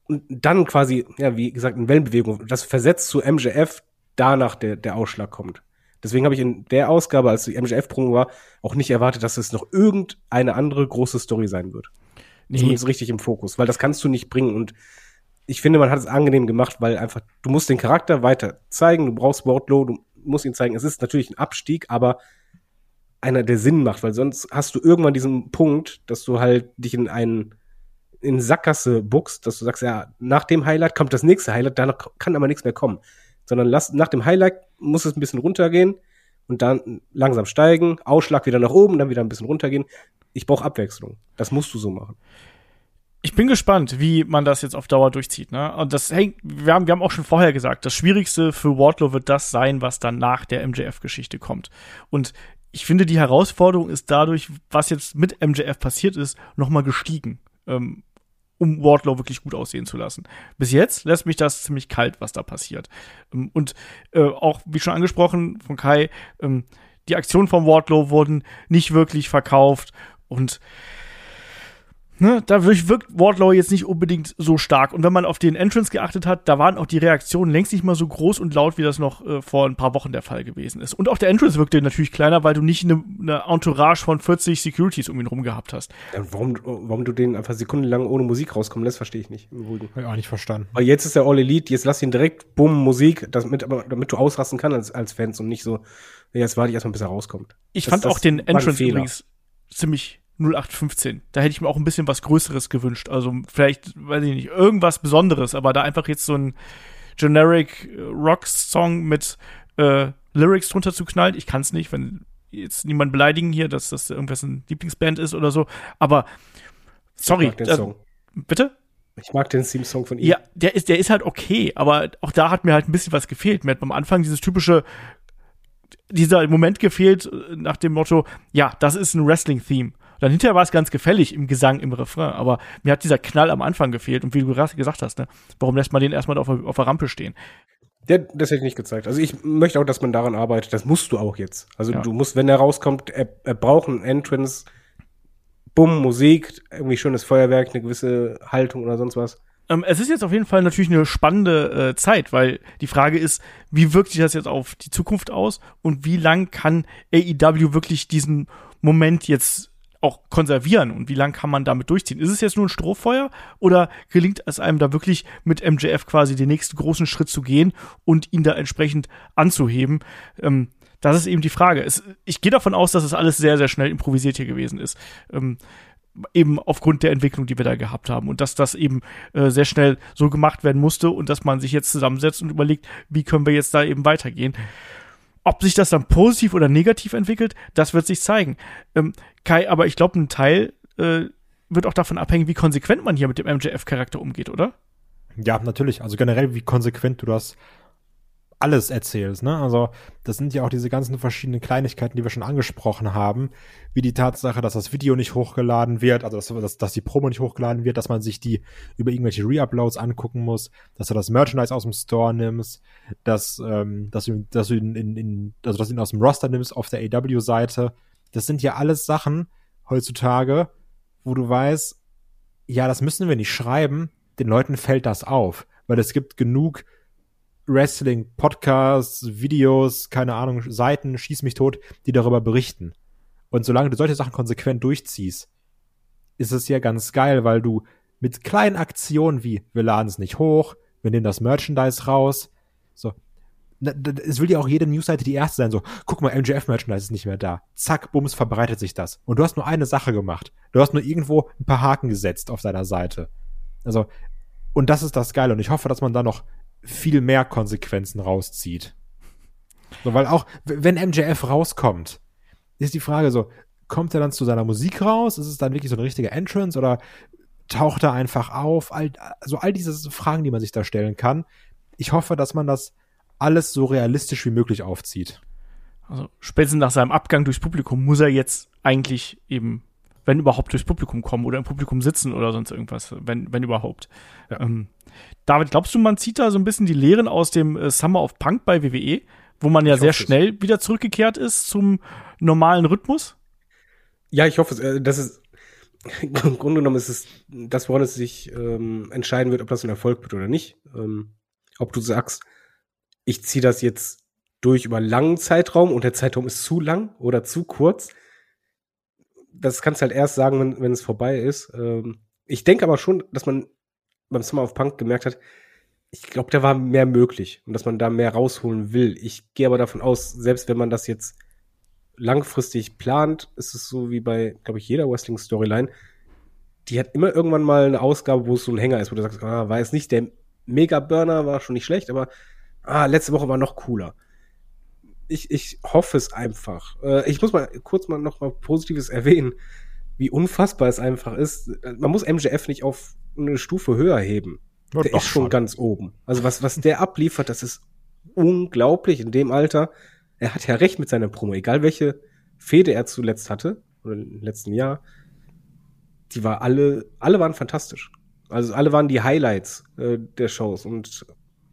und dann quasi, ja, wie gesagt, in Wellenbewegung, das versetzt zu MJF, danach der, der Ausschlag kommt. Deswegen habe ich in der Ausgabe, als die MJF-Promo war, auch nicht erwartet, dass es noch irgendeine andere große Story sein wird. Nee. Zumindest richtig im Fokus, weil das kannst du nicht bringen. Und ich finde, man hat es angenehm gemacht, weil einfach, du musst den Charakter weiter zeigen, du brauchst Wardlow, du musst ihn zeigen. Es ist natürlich ein Abstieg, aber einer, der Sinn macht, weil sonst hast du irgendwann diesen Punkt, dass du halt dich in einen in Sackgasse buchst, dass du sagst, ja, nach dem Highlight kommt das nächste Highlight, danach kann aber nichts mehr kommen. Sondern lass, nach dem Highlight muss es ein bisschen runtergehen und dann langsam steigen, Ausschlag wieder nach oben, dann wieder ein bisschen runtergehen. Ich brauche Abwechslung. Das musst du so machen. Ich bin gespannt, wie man das jetzt auf Dauer durchzieht. Ne? Und das hängt, wir haben, wir haben auch schon vorher gesagt, das Schwierigste für Wardlow wird das sein, was dann nach der MJF-Geschichte kommt. Und ich finde, die Herausforderung ist dadurch, was jetzt mit MJF passiert ist, nochmal gestiegen. Ähm, um Wardlow wirklich gut aussehen zu lassen. Bis jetzt lässt mich das ziemlich kalt, was da passiert. Ähm, und äh, auch, wie schon angesprochen von Kai, ähm, die Aktionen von Wardlow wurden nicht wirklich verkauft und Ne, da wirkt Wardlow jetzt nicht unbedingt so stark. Und wenn man auf den Entrance geachtet hat, da waren auch die Reaktionen längst nicht mal so groß und laut, wie das noch äh, vor ein paar Wochen der Fall gewesen ist. Und auch der Entrance wirkte natürlich kleiner, weil du nicht eine, eine Entourage von 40 Securities um ihn rum gehabt hast. Ja, warum, warum du den einfach sekundenlang ohne Musik rauskommen lässt, verstehe ich nicht. Hab ich auch nicht verstanden. Weil jetzt ist der All Elite, jetzt lass ihn direkt, bumm, Musik, damit, damit du ausrasten kannst als, als Fans und nicht so, jetzt warte ich erstmal, bis er rauskommt. Ich das, fand das auch den Entrance übrigens ziemlich 0815. Da hätte ich mir auch ein bisschen was Größeres gewünscht. Also vielleicht, weiß ich nicht, irgendwas Besonderes, aber da einfach jetzt so ein generic äh, Rock-Song mit äh, Lyrics drunter zu knallen. Ich kann es nicht, wenn jetzt niemand beleidigen hier, dass das irgendwas ein Lieblingsband ist oder so. Aber sorry. Ich mag den äh, Song. Bitte? Ich mag den Theme-Song von ihm. Ja, der ist, der ist halt okay, aber auch da hat mir halt ein bisschen was gefehlt. Mir hat am Anfang dieses typische dieser Moment gefehlt äh, nach dem Motto, ja, das ist ein Wrestling-Theme dann hinterher war es ganz gefällig im Gesang, im Refrain, aber mir hat dieser Knall am Anfang gefehlt. Und wie du gesagt hast, ne, warum lässt man den erstmal auf, auf der Rampe stehen? Der, das hätte ich nicht gezeigt. Also ich möchte auch, dass man daran arbeitet. Das musst du auch jetzt. Also ja. du musst, wenn er rauskommt, er, er braucht einen Entrance, Bumm, Musik, irgendwie schönes Feuerwerk, eine gewisse Haltung oder sonst was. Ähm, es ist jetzt auf jeden Fall natürlich eine spannende äh, Zeit, weil die Frage ist, wie wirkt sich das jetzt auf die Zukunft aus und wie lang kann AEW wirklich diesen Moment jetzt auch konservieren und wie lange kann man damit durchziehen? Ist es jetzt nur ein Strohfeuer oder gelingt es einem da wirklich mit MJF quasi den nächsten großen Schritt zu gehen und ihn da entsprechend anzuheben? Ähm, das ist eben die Frage. Es, ich gehe davon aus, dass es alles sehr, sehr schnell improvisiert hier gewesen ist. Ähm, eben aufgrund der Entwicklung, die wir da gehabt haben und dass das eben äh, sehr schnell so gemacht werden musste und dass man sich jetzt zusammensetzt und überlegt, wie können wir jetzt da eben weitergehen. Ob sich das dann positiv oder negativ entwickelt, das wird sich zeigen. Ähm, Kai, aber ich glaube, ein Teil äh, wird auch davon abhängen, wie konsequent man hier mit dem MJF-Charakter umgeht, oder? Ja, natürlich. Also generell, wie konsequent du das alles erzählst, ne? Also, das sind ja auch diese ganzen verschiedenen Kleinigkeiten, die wir schon angesprochen haben, wie die Tatsache, dass das Video nicht hochgeladen wird, also dass, dass, dass die Promo nicht hochgeladen wird, dass man sich die über irgendwelche Reuploads angucken muss, dass du das Merchandise aus dem Store nimmst, dass, ähm, dass du, dass du ihn in, in, also dass du ihn aus dem Roster nimmst auf der AW-Seite. Das sind ja alles Sachen heutzutage, wo du weißt, ja, das müssen wir nicht schreiben, den Leuten fällt das auf, weil es gibt genug Wrestling, Podcasts, Videos, keine Ahnung, Seiten, schieß mich tot, die darüber berichten. Und solange du solche Sachen konsequent durchziehst, ist es ja ganz geil, weil du mit kleinen Aktionen wie, wir laden es nicht hoch, wir nehmen das Merchandise raus, so, es will ja auch jede Newsseite die erste sein, so, guck mal, MJF-Merchandise ist nicht mehr da. Zack, bums, verbreitet sich das. Und du hast nur eine Sache gemacht. Du hast nur irgendwo ein paar Haken gesetzt auf deiner Seite. Also, und das ist das Geile. Und ich hoffe, dass man da noch viel mehr Konsequenzen rauszieht. So, weil auch, wenn MJF rauskommt, ist die Frage so, kommt er dann zu seiner Musik raus? Ist es dann wirklich so eine richtige Entrance oder taucht er einfach auf? All, also all diese Fragen, die man sich da stellen kann. Ich hoffe, dass man das alles so realistisch wie möglich aufzieht. Also spätestens nach seinem Abgang durchs Publikum muss er jetzt eigentlich eben, wenn überhaupt, durchs Publikum kommen oder im Publikum sitzen oder sonst irgendwas, wenn, wenn überhaupt. Ja. Ähm, David, glaubst du, man zieht da so ein bisschen die Lehren aus dem äh, Summer of Punk bei WWE, wo man ja ich sehr schnell es. wieder zurückgekehrt ist zum normalen Rhythmus? Ja, ich hoffe es. Äh, das ist im Grunde genommen ist es das, woran es sich ähm, entscheiden wird, ob das ein Erfolg wird oder nicht. Ähm, ob du sagst, ich ziehe das jetzt durch über einen langen Zeitraum und der Zeitraum ist zu lang oder zu kurz. Das kannst du halt erst sagen, wenn, wenn es vorbei ist. Ähm, ich denke aber schon, dass man beim Summer of Punk gemerkt hat, ich glaube, da war mehr möglich und dass man da mehr rausholen will. Ich gehe aber davon aus, selbst wenn man das jetzt langfristig plant, ist es so wie bei, glaube ich, jeder Wrestling-Storyline. Die hat immer irgendwann mal eine Ausgabe, wo es so ein Hänger ist, wo du sagst, ah, war jetzt nicht der Mega-Burner, war schon nicht schlecht, aber ah, letzte Woche war noch cooler. Ich, ich hoffe es einfach. Äh, ich muss mal kurz mal noch mal Positives erwähnen, wie unfassbar es einfach ist. Man muss MJF nicht auf eine Stufe höher heben. Ja, der ist schon, schon ganz oben. Also was, was der abliefert, das ist unglaublich in dem Alter. Er hat ja recht mit seiner Promo, egal welche Fehde er zuletzt hatte, oder im letzten Jahr, die war alle, alle waren fantastisch. Also alle waren die Highlights äh, der Shows. Und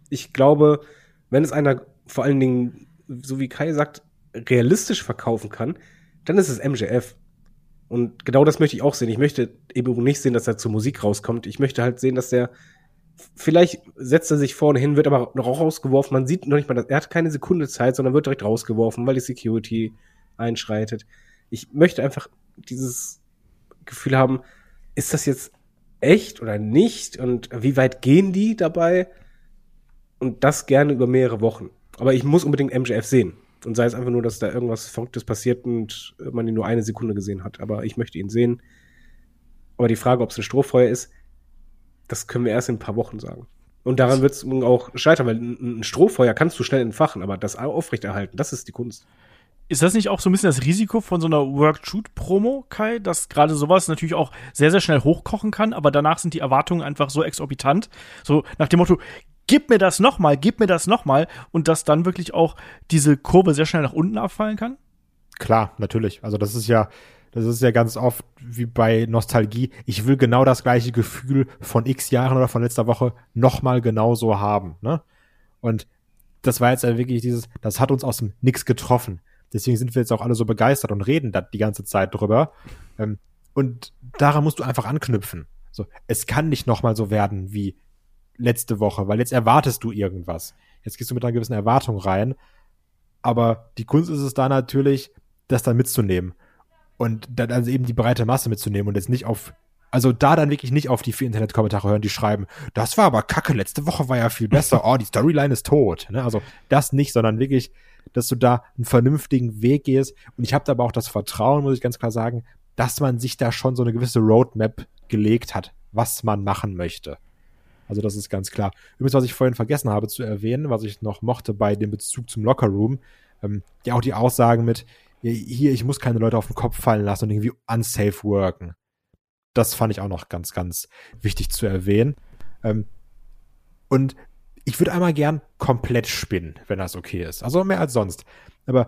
ich glaube, wenn es einer vor allen Dingen, so wie Kai sagt, realistisch verkaufen kann, dann ist es MJF. Und genau das möchte ich auch sehen. Ich möchte eben nicht sehen, dass er zur Musik rauskommt. Ich möchte halt sehen, dass der vielleicht setzt er sich vorne hin, wird aber noch rausgeworfen. Man sieht noch nicht mal, er hat keine Sekunde Zeit, sondern wird direkt rausgeworfen, weil die Security einschreitet. Ich möchte einfach dieses Gefühl haben, ist das jetzt echt oder nicht? Und wie weit gehen die dabei? Und das gerne über mehrere Wochen. Aber ich muss unbedingt MJF sehen. Und sei es einfach nur, dass da irgendwas Verrücktes passiert und man ihn nur eine Sekunde gesehen hat. Aber ich möchte ihn sehen. Aber die Frage, ob es ein Strohfeuer ist, das können wir erst in ein paar Wochen sagen. Und daran wird es auch scheitern, weil ein Strohfeuer kannst du schnell entfachen, aber das aufrechterhalten, das ist die Kunst. Ist das nicht auch so ein bisschen das Risiko von so einer Work-Shoot-Promo, Kai, dass gerade sowas natürlich auch sehr, sehr schnell hochkochen kann, aber danach sind die Erwartungen einfach so exorbitant? So nach dem Motto, gib mir das nochmal, gib mir das nochmal und dass dann wirklich auch diese Kurve sehr schnell nach unten abfallen kann? Klar, natürlich. Also das ist ja, das ist ja ganz oft wie bei Nostalgie. Ich will genau das gleiche Gefühl von x Jahren oder von letzter Woche nochmal genauso haben. Ne? Und das war jetzt ja wirklich dieses, das hat uns aus dem Nix getroffen. Deswegen sind wir jetzt auch alle so begeistert und reden da die ganze Zeit drüber. Ähm, und daran musst du einfach anknüpfen. So, es kann nicht nochmal so werden wie letzte Woche, weil jetzt erwartest du irgendwas. Jetzt gehst du mit einer gewissen Erwartung rein. Aber die Kunst ist es da natürlich, das dann mitzunehmen. Und dann also eben die breite Masse mitzunehmen und jetzt nicht auf, also da dann wirklich nicht auf die vier Internetkommentare hören, die schreiben, das war aber kacke, letzte Woche war ja viel besser, oh, die Storyline ist tot. Ne? Also das nicht, sondern wirklich, dass du da einen vernünftigen Weg gehst. Und ich habe da aber auch das Vertrauen, muss ich ganz klar sagen, dass man sich da schon so eine gewisse Roadmap gelegt hat, was man machen möchte. Also das ist ganz klar. Übrigens, was ich vorhin vergessen habe zu erwähnen, was ich noch mochte bei dem Bezug zum Lockerroom, Ähm, ja, auch die Aussagen mit, hier, ich muss keine Leute auf den Kopf fallen lassen und irgendwie unsafe worken. Das fand ich auch noch ganz, ganz wichtig zu erwähnen. Ähm, und ich würde einmal gern komplett spinnen, wenn das okay ist. Also mehr als sonst. Aber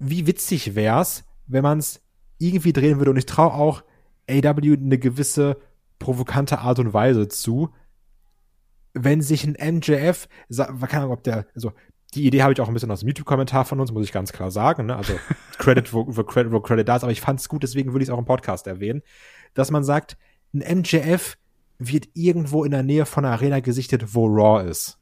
wie witzig wär's, wenn man es irgendwie drehen würde und ich traue auch AW eine gewisse provokante Art und Weise zu, wenn sich ein MJF, keine Ahnung, ob der, also die Idee habe ich auch ein bisschen aus dem YouTube-Kommentar von uns, muss ich ganz klar sagen. Ne? Also Credit, wo, wo, Credit, wo Credit da ist, aber ich fand es gut, deswegen würde ich es auch im Podcast erwähnen, dass man sagt, ein MJF wird irgendwo in der Nähe von einer Arena gesichtet, wo Raw ist.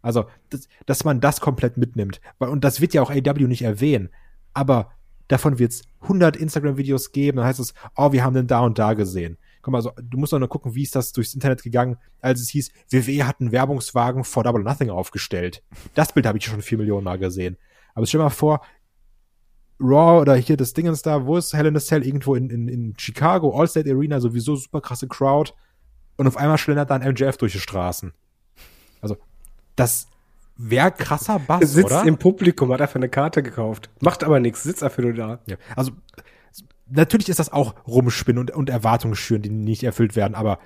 Also, das, dass man das komplett mitnimmt. Und das wird ja auch AW nicht erwähnen. Aber davon wird es 100 Instagram-Videos geben. Dann heißt es, oh, wir haben den da und da gesehen. Guck mal, also, du musst doch nur gucken, wie ist das durchs Internet gegangen, als es hieß, WWE hat einen Werbungswagen vor Double Nothing aufgestellt. Das Bild habe ich schon vier Millionen Mal gesehen. Aber stell dir mal vor, Raw oder hier das Dingens da, wo ist Hell in a Cell? Irgendwo in, in, in Chicago, Allstate Arena, sowieso super krasse Crowd. Und auf einmal schlendert dann MJF durch die Straßen. Also, das wäre krasser Bass, sitzt oder? im Publikum, hat einfach eine Karte gekauft. Macht aber nichts, sitzt einfach nur da. Ja, also natürlich ist das auch Rumspinnen und, und Erwartungen schüren, die nicht erfüllt werden, aber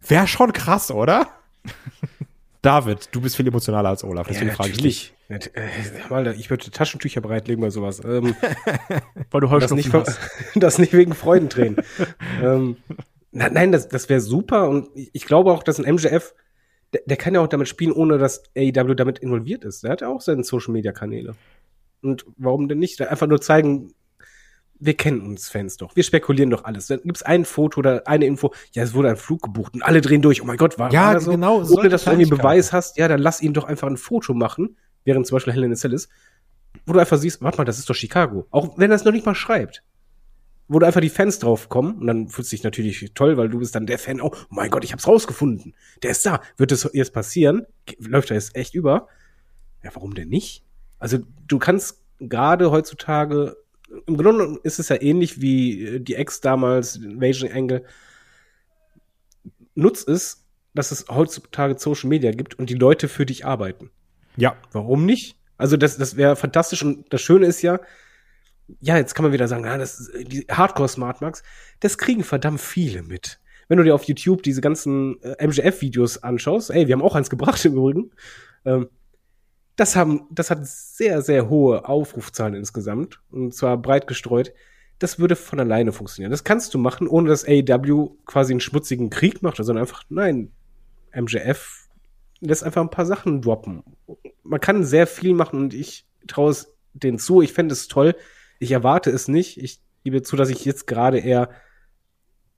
wäre schon krass, oder? David, du bist viel emotionaler als Olaf, deswegen ja, frage ich dich. Äh, ich würde Taschentücher bereitlegen bei sowas. Ähm, Weil du das, Heuschnupfen nicht, hast. das nicht wegen Freudentränen. ähm, na, nein, das, das wäre super und ich ich glaube auch, dass ein MJF, der, der kann ja auch damit spielen, ohne dass AEW damit involviert ist. Der hat ja auch seine Social-Media-Kanäle. Und warum denn nicht? Einfach nur zeigen, wir kennen uns Fans doch. Wir spekulieren doch alles. Dann gibt's ein Foto oder eine Info, ja, es wurde ein Flug gebucht und alle drehen durch. Oh mein Gott, war, Ja, war das so? genau, Ohne dass du irgendwie. Beweis hast, ja, dann lass ihn doch einfach ein Foto machen, während zum Beispiel a Cell ist, wo du einfach siehst, warte mal, das ist doch Chicago. Auch wenn er es noch nicht mal schreibt. Wo du einfach die Fans drauf kommen und dann fühlst du dich natürlich toll, weil du bist dann der Fan, oh mein Gott, ich hab's rausgefunden. Der ist da. Wird es jetzt passieren? Läuft er jetzt echt über? Ja, warum denn nicht? Also du kannst gerade heutzutage, im Grunde ist es ja ähnlich wie äh, die Ex damals, Invasion Angle. Nutz es, dass es heutzutage Social Media gibt und die Leute für dich arbeiten. Ja, Warum nicht? Also das, das wäre fantastisch und das Schöne ist ja, ja, jetzt kann man wieder sagen, ah, das ist, die Hardcore Smart Max, das kriegen verdammt viele mit. Wenn du dir auf YouTube diese ganzen äh, MGF-Videos anschaust, ey, wir haben auch eins gebracht im Übrigen, ähm, das haben, das hat sehr, sehr hohe Aufrufzahlen insgesamt und zwar breit gestreut. Das würde von alleine funktionieren. Das kannst du machen, ohne dass AEW quasi einen schmutzigen Krieg macht, sondern einfach, nein, MJF lässt einfach ein paar Sachen droppen. Man kann sehr viel machen und ich traue es denen zu. Ich fände es toll. Ich erwarte es nicht. Ich gebe zu, dass ich jetzt gerade eher.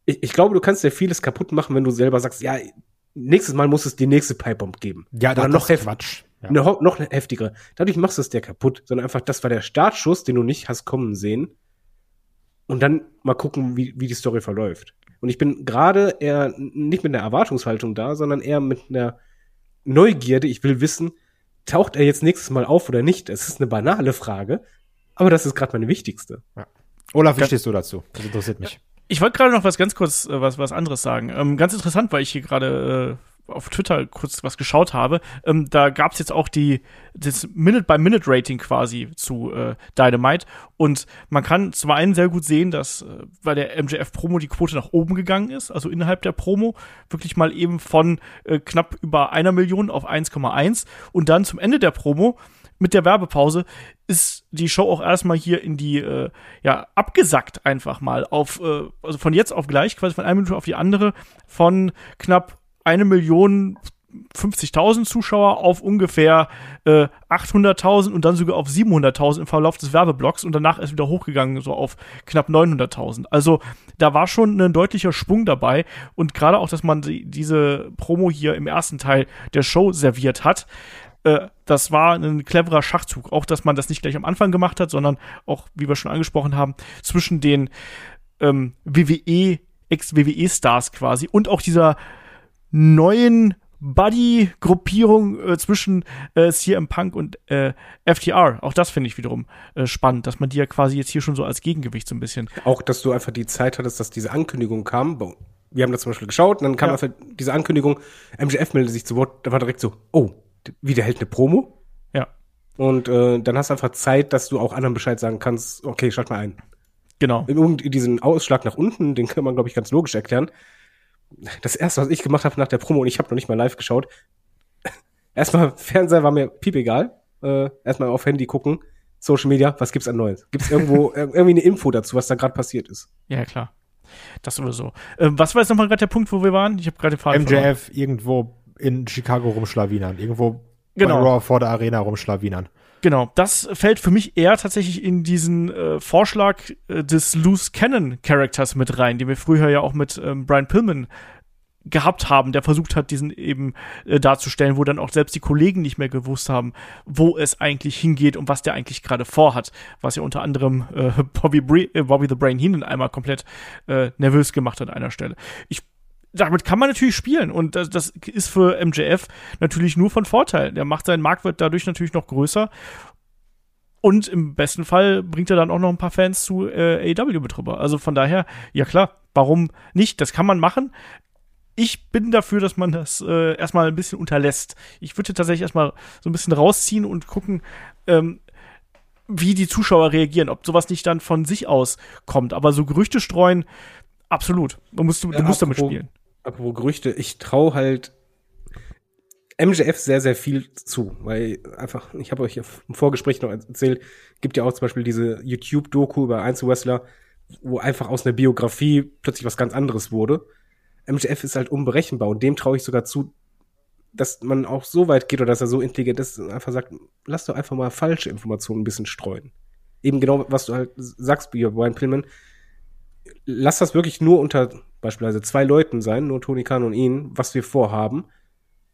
Ich, ich glaube, du kannst dir vieles kaputt machen, wenn du selber sagst, ja, nächstes Mal muss es die nächste Pipebomb geben. ja, Oder das noch ist Quatsch. Ja. Eine, noch eine heftigere. Dadurch machst du es dir kaputt, sondern einfach, das war der Startschuss, den du nicht hast kommen sehen. Und dann mal gucken, wie, wie die Story verläuft. Und ich bin gerade eher nicht mit einer Erwartungshaltung da, sondern eher mit einer Neugierde. Ich will wissen, taucht er jetzt nächstes Mal auf oder nicht? Das ist eine banale Frage, aber das ist gerade meine wichtigste. Olaf, wie stehst du dazu? Das interessiert mich. Ich wollte gerade noch was ganz kurz, äh, was, was anderes sagen. Ähm, ganz interessant, weil ich hier gerade äh, auf Twitter kurz was geschaut habe. Ähm, da gab es jetzt auch die das Minute-by-Minute-Rating quasi zu äh, Dynamite. Und man kann zum einen sehr gut sehen, dass äh, bei der MJF-Promo die Quote nach oben gegangen ist, also innerhalb der Promo, wirklich mal eben von äh, knapp über einer Million auf 1,1 und dann zum Ende der Promo mit der Werbepause ist die Show auch erstmal hier in die, äh, ja, abgesackt einfach mal auf, äh, also von jetzt auf gleich, quasi von einer Minute auf die andere, von knapp eine Million 50.000 Zuschauer auf ungefähr äh, 800.000 und dann sogar auf 700.000 im Verlauf des Werbeblocks und danach ist wieder hochgegangen so auf knapp 900.000. Also da war schon ein deutlicher Sprung dabei und gerade auch, dass man die, diese Promo hier im ersten Teil der Show serviert hat, äh, das war ein cleverer Schachzug. Auch, dass man das nicht gleich am Anfang gemacht hat, sondern auch, wie wir schon angesprochen haben, zwischen den ähm, WWE, Ex-WWE-Stars quasi und auch dieser neuen Buddy-Gruppierung äh, zwischen äh, CM Punk und äh, FTR. Auch das finde ich wiederum äh, spannend, dass man die ja quasi jetzt hier schon so als Gegengewicht so ein bisschen. Auch, dass du einfach die Zeit hattest, dass diese Ankündigung kam. Wir haben das zum Beispiel geschaut und dann kam Ja. einfach diese Ankündigung, MJF meldet sich zu Wort, da war direkt so, oh, wieder hält eine Promo? Ja. Und äh, dann hast du einfach Zeit, dass du auch anderen Bescheid sagen kannst, okay, schalt mal ein. Genau. Und diesen Ausschlag nach unten, den kann man, glaube ich, ganz logisch erklären. Das erste, was ich gemacht habe nach der Promo, und ich habe noch nicht mal live geschaut, erstmal Fernseher war mir piep egal. Äh, erstmal auf Handy gucken, Social Media, was gibt's an Neues? Gibt's irgendwo irgendwie eine Info dazu, was da gerade passiert ist? Ja, klar. Das sowieso. Ähm, was war jetzt nochmal gerade der Punkt, wo wir waren? Ich habe gerade die Frage verloren. MJF irgendwo in Chicago rumschlawinern, irgendwo Genau. bei Raw vor der Arena rumschlawinern. Genau, das fällt für mich eher tatsächlich in diesen äh, Vorschlag äh, des Loose Cannon Charakters mit rein, den wir früher ja auch mit ähm, Brian Pillman gehabt haben, der versucht hat, diesen eben äh, darzustellen, wo dann auch selbst die Kollegen nicht mehr gewusst haben, wo es eigentlich hingeht und was der eigentlich gerade vorhat, was ja unter anderem äh, Bobby, äh, Bobby the Brain Heenan einmal komplett äh, nervös gemacht hat an einer Stelle. Ich damit kann man natürlich spielen und das, das ist für MJF natürlich nur von Vorteil. Der macht seinen Marktwert dadurch natürlich noch größer und im besten Fall bringt er dann auch noch ein paar Fans zu äh, AEW mit rüber. Also von daher, ja klar, warum nicht? Das kann man machen. Ich bin dafür, dass man das äh, erstmal ein bisschen unterlässt. Ich würde tatsächlich erstmal so ein bisschen rausziehen und gucken, ähm, wie die Zuschauer reagieren, ob sowas nicht dann von sich aus kommt. Aber so Gerüchte streuen, absolut. Man muss, du Ja, musst damit spielen. Apropos Gerüchte, ich traue halt MJF sehr, sehr viel zu, weil einfach, ich habe euch im Vorgespräch noch erzählt, gibt ja auch zum Beispiel diese YouTube-Doku über Einzelwrestler, wo einfach aus einer Biografie plötzlich was ganz anderes wurde. MJF ist halt unberechenbar und dem traue ich sogar zu, dass man auch so weit geht oder dass er so intelligent ist und einfach sagt, lass doch einfach mal falsche Informationen ein bisschen streuen. Eben genau, was du halt sagst, Brian Pillman, lass das wirklich nur unter beispielsweise zwei Leuten sein, nur Tony Khan und ihn, was wir vorhaben.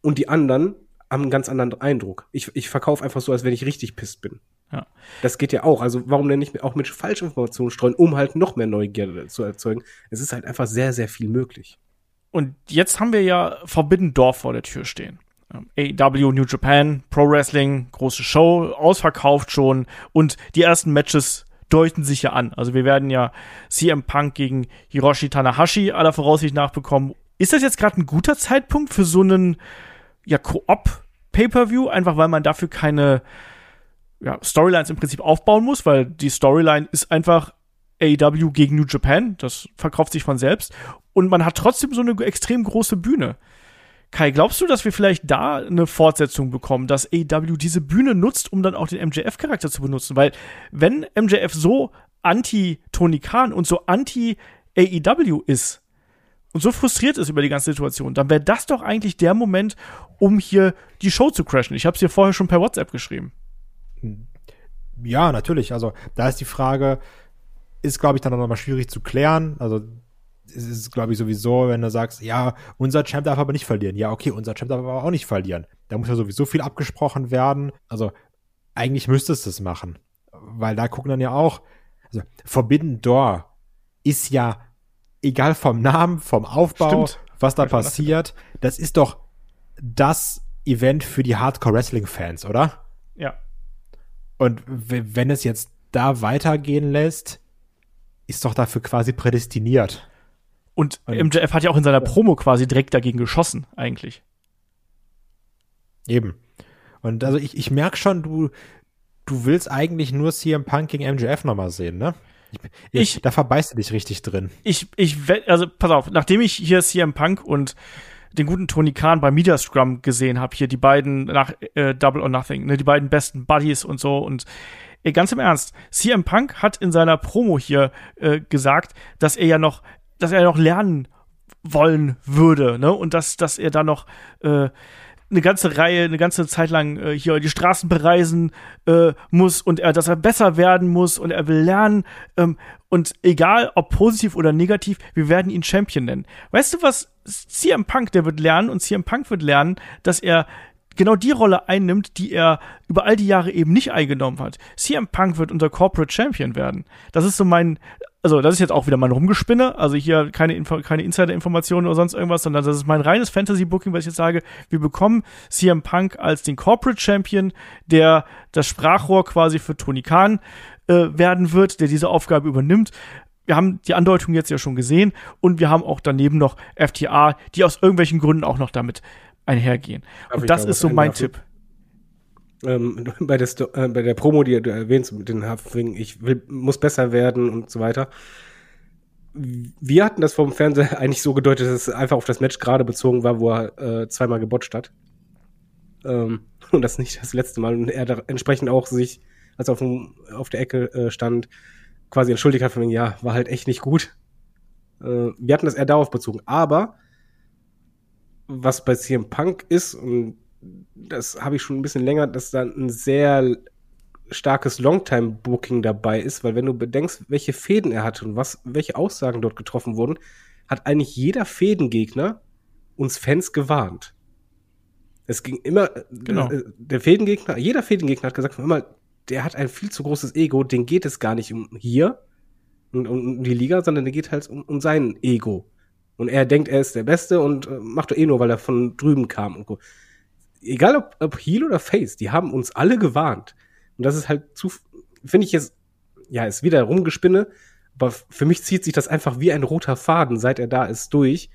Und die anderen haben einen ganz anderen Eindruck. Ich, ich verkaufe einfach so, als wenn ich richtig pisst bin. Ja. Das geht ja auch. Also warum denn nicht auch mit Falschinformationen streuen, um halt noch mehr Neugierde zu erzeugen? Es ist halt einfach sehr, sehr viel möglich. Und jetzt haben wir ja Forbidden Door vor der Tür stehen. AEW New Japan, Pro Wrestling, große Show, ausverkauft schon und die ersten Matches deuten sich ja an. Also wir werden ja CM Punk gegen Hiroshi Tanahashi aller Voraussicht nach bekommen. Ist das jetzt gerade ein guter Zeitpunkt für so einen ja, Koop Pay-per-View, einfach weil man dafür keine ja, Storylines im Prinzip aufbauen muss, weil die Storyline ist einfach AEW gegen New Japan, das verkauft sich von selbst und man hat trotzdem so eine extrem große Bühne. Kai, glaubst du, dass wir vielleicht da eine Fortsetzung bekommen, dass AEW diese Bühne nutzt, um dann auch den MJF-Charakter zu benutzen? Weil wenn MJF so anti-Tony Khan und so anti-AEW ist und so frustriert ist über die ganze Situation, dann wäre das doch eigentlich der Moment, um hier die Show zu crashen. Ich habe es dir vorher schon per WhatsApp geschrieben. Ja, natürlich. Also da ist die Frage, ist, glaube ich, dann nochmal schwierig zu klären. Also es ist, glaube ich, sowieso, wenn du sagst, ja, unser Champ darf aber nicht verlieren. Ja, okay, unser Champ darf aber auch nicht verlieren. Da muss ja sowieso viel abgesprochen werden. Also eigentlich müsstest du es machen. Weil da gucken dann ja auch, also Forbidden Door ist ja egal vom Namen, vom Aufbau, Stimmt. was da passiert, das ist doch das Event für die Hardcore-Wrestling-Fans, oder? Ja. Und wenn es jetzt da weitergehen lässt, ist doch dafür quasi prädestiniert. Und MJF hat ja auch in seiner Promo quasi direkt dagegen geschossen, eigentlich. Eben. Und also ich, ich merke schon, du, du willst eigentlich nur CM Punk gegen MJF nochmal sehen, ne? Ich, Ich- da verbeißt du dich richtig drin. ich, ich, also pass auf, nachdem ich hier CM Punk und den guten Tony Khan bei Media Scrum gesehen habe, hier die beiden nach äh, Double or Nothing, ne, die beiden besten Buddies und so und ey, ganz im Ernst, CM Punk hat in seiner Promo hier äh, gesagt, dass er ja noch, dass er noch lernen wollen würde, ne, und dass, dass er da noch äh, eine ganze Reihe, eine ganze Zeit lang äh, hier die Straßen bereisen äh, muss und er, dass er besser werden muss und er will lernen. Ähm, und egal, ob positiv oder negativ, wir werden ihn Champion nennen. Weißt du was? CM Punk, der wird lernen und CM Punk wird lernen, dass er genau die Rolle einnimmt, die er über all die Jahre eben nicht eingenommen hat. CM Punk wird unser Corporate Champion werden. Das ist so mein, also das ist jetzt auch wieder mein Rumgespinne, also hier keine, Info, keine Insider-Informationen oder sonst irgendwas, sondern das ist mein reines Fantasy-Booking, was ich jetzt sage. Wir bekommen CM Punk als den Corporate Champion, der das Sprachrohr quasi für Tony Khan äh, werden wird, der diese Aufgabe übernimmt. Wir haben die Andeutung jetzt ja schon gesehen und wir haben auch daneben noch FTA, die aus irgendwelchen Gründen auch noch damit einhergehen. Darf und das da ist so mein? Tipp. ähm, bei, der Sto äh, bei der Promo, die du erwähnst, mit den Hafling, ich will, muss besser werden und so weiter. Wir hatten das vom Fernseher eigentlich so gedeutet, dass es einfach auf das Match gerade bezogen war, wo er äh, zweimal gebotcht hat. Ähm, und das nicht das letzte Mal. Und er da entsprechend auch sich, als er auf, dem, auf der Ecke äh, stand, quasi entschuldigt hat von wegen, ja, war halt echt nicht gut. Äh, wir hatten das eher darauf bezogen. Aber was bei CM Punk ist, und das habe ich schon ein bisschen länger, dass da ein sehr starkes Longtime-Booking dabei ist, weil wenn du bedenkst, welche Fäden er hatte und was, welche Aussagen dort getroffen wurden, hat eigentlich jeder Fädengegner uns Fans gewarnt. Es ging immer, Genau. äh, der Fädengegner, jeder Fädengegner hat gesagt, immer, der hat ein viel zu großes Ego, den geht es gar nicht um hier und um die Liga, sondern der geht halt um, um sein Ego. Und er denkt, er ist der Beste und äh, macht doch eh nur, weil er von drüben kam und so. Egal ob, ob Heel oder Face, die haben uns alle gewarnt. Und das ist halt zu, finde ich jetzt, ja, ist wieder rumgespinne, aber für mich zieht sich das einfach wie ein roter Faden, seit er da ist, durch.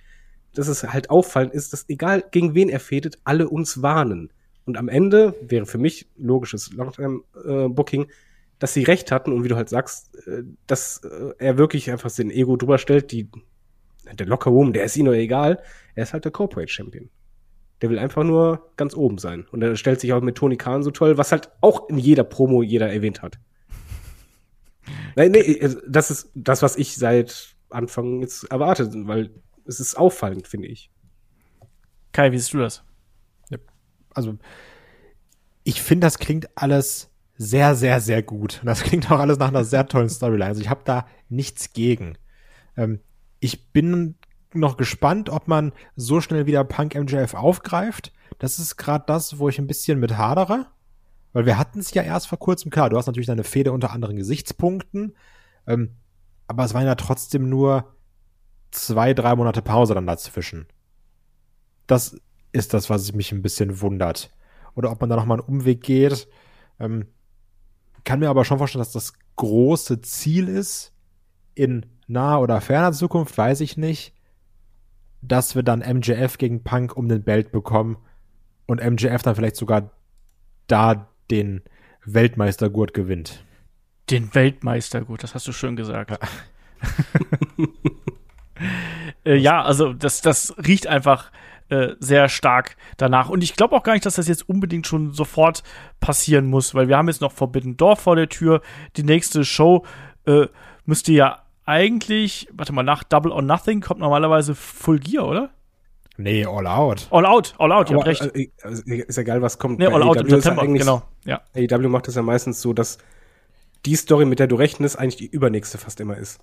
Dass es halt auffallend ist, dass egal gegen wen er fädet, alle uns warnen. Und am Ende wäre für mich logisches Longtime-Booking, dass sie recht hatten und wie du halt sagst, äh, dass äh, er wirklich einfach sein Ego drüber stellt, die, der Locker Room, der ist ihm nur egal, er ist halt der Corporate Champion. Der will einfach nur ganz oben sein. Und er stellt sich auch mit Tony Khan so toll, was halt auch in jeder Promo jeder erwähnt hat. Nein, nee, also das ist das, was ich seit Anfang jetzt erwarte, weil es ist auffallend, finde ich. Kai, wie siehst du das? also ich finde, das klingt alles sehr, sehr, sehr gut. Und das klingt auch alles nach einer sehr tollen Storyline. Also ich habe da nichts gegen. Ähm, ich bin noch gespannt, ob man so schnell wieder Punk MJF aufgreift. Das ist gerade das, wo ich ein bisschen mit hadere. Weil wir hatten es ja erst vor kurzem, klar, du hast natürlich deine Fehde unter anderen Gesichtspunkten. Ähm, aber es waren ja trotzdem nur zwei, drei Monate Pause dann dazwischen. Das ist das, was mich ein bisschen wundert. Oder ob man da nochmal einen Umweg geht. Ähm, kann mir aber schon vorstellen, dass das große Ziel ist, in naher oder ferner Zukunft, weiß ich nicht, dass wir dann MJF gegen Punk um den Belt bekommen und MJF dann vielleicht sogar da den Weltmeistergurt gewinnt. Den Weltmeister, gut, das hast du schön gesagt. äh, ja, also das, das riecht einfach äh, sehr stark danach. Und ich glaube auch gar nicht, dass das jetzt unbedingt schon sofort passieren muss, weil wir haben jetzt noch Forbidden Door vor der Tür. Die nächste Show äh, müsste ja eigentlich, warte mal, nach Double or Nothing kommt normalerweise Full Gear, oder? Nee, all out. All Out, All Out, ihr habt recht. äh, also, ist ja geil, was kommt. Nee, All Out im AEW ist ja September, genau. Ja. AEW macht es ja meistens so, dass die Story, mit der du rechnest, eigentlich die übernächste fast immer ist.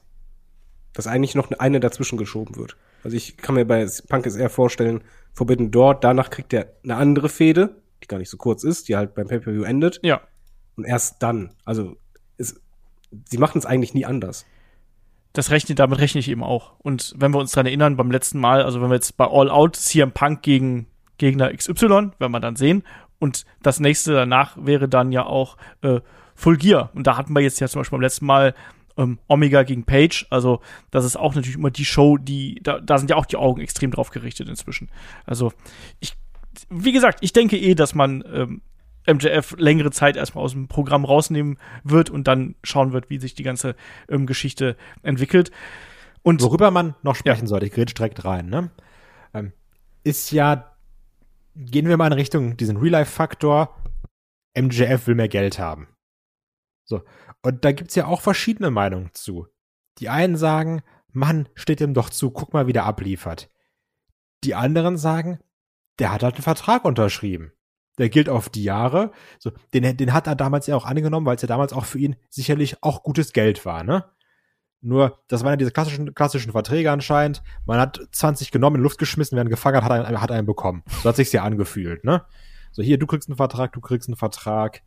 Dass eigentlich noch eine dazwischen geschoben wird. Also ich kann mir bei Punk jetzt eher vorstellen, Forbidden Door, danach kriegt er eine andere Fehde, die gar nicht so kurz ist, die halt beim Pay-Per-View endet. Ja. Und erst dann, also es, sie machen es eigentlich nie anders. Das rechne, damit rechne ich eben auch. Und wenn wir uns dran erinnern, beim letzten Mal, also wenn wir jetzt bei All Out CM Punk gegen Gegner XY, werden wir dann sehen. Und das nächste danach wäre dann ja auch äh, Full Gear. Und da hatten wir jetzt ja zum Beispiel beim letzten Mal ähm, Omega gegen Page. Also das ist auch natürlich immer die Show, die, da, da sind ja auch die Augen extrem drauf gerichtet inzwischen. Also ich, wie gesagt, ich denke eh, dass man ähm, MJF längere Zeit erstmal aus dem Programm rausnehmen wird und dann schauen wird, wie sich die ganze ähm, Geschichte entwickelt. Und Worüber man noch sprechen sollte, ich grätsch direkt rein, ne? Ähm, ist ja, gehen wir mal in Richtung diesen Real-Life-Faktor, MJF will mehr Geld haben. So. Und da gibt's ja auch verschiedene Meinungen zu. Die einen sagen, Mann, steht ihm doch zu, guck mal, wie der abliefert. Die anderen sagen, der hat halt einen Vertrag unterschrieben. Der gilt auf die Jahre. So, den, den hat er damals ja auch angenommen, weil es ja damals auch für ihn sicherlich auch gutes Geld war, ne? Nur, das waren ja diese klassischen, klassischen Verträge anscheinend. Man hat 20 genommen, in Luft geschmissen, wer einen gefangen hat, hat einen, hat einen bekommen. So hat sich's ja angefühlt, ne? So, hier, du kriegst einen Vertrag, du kriegst einen Vertrag.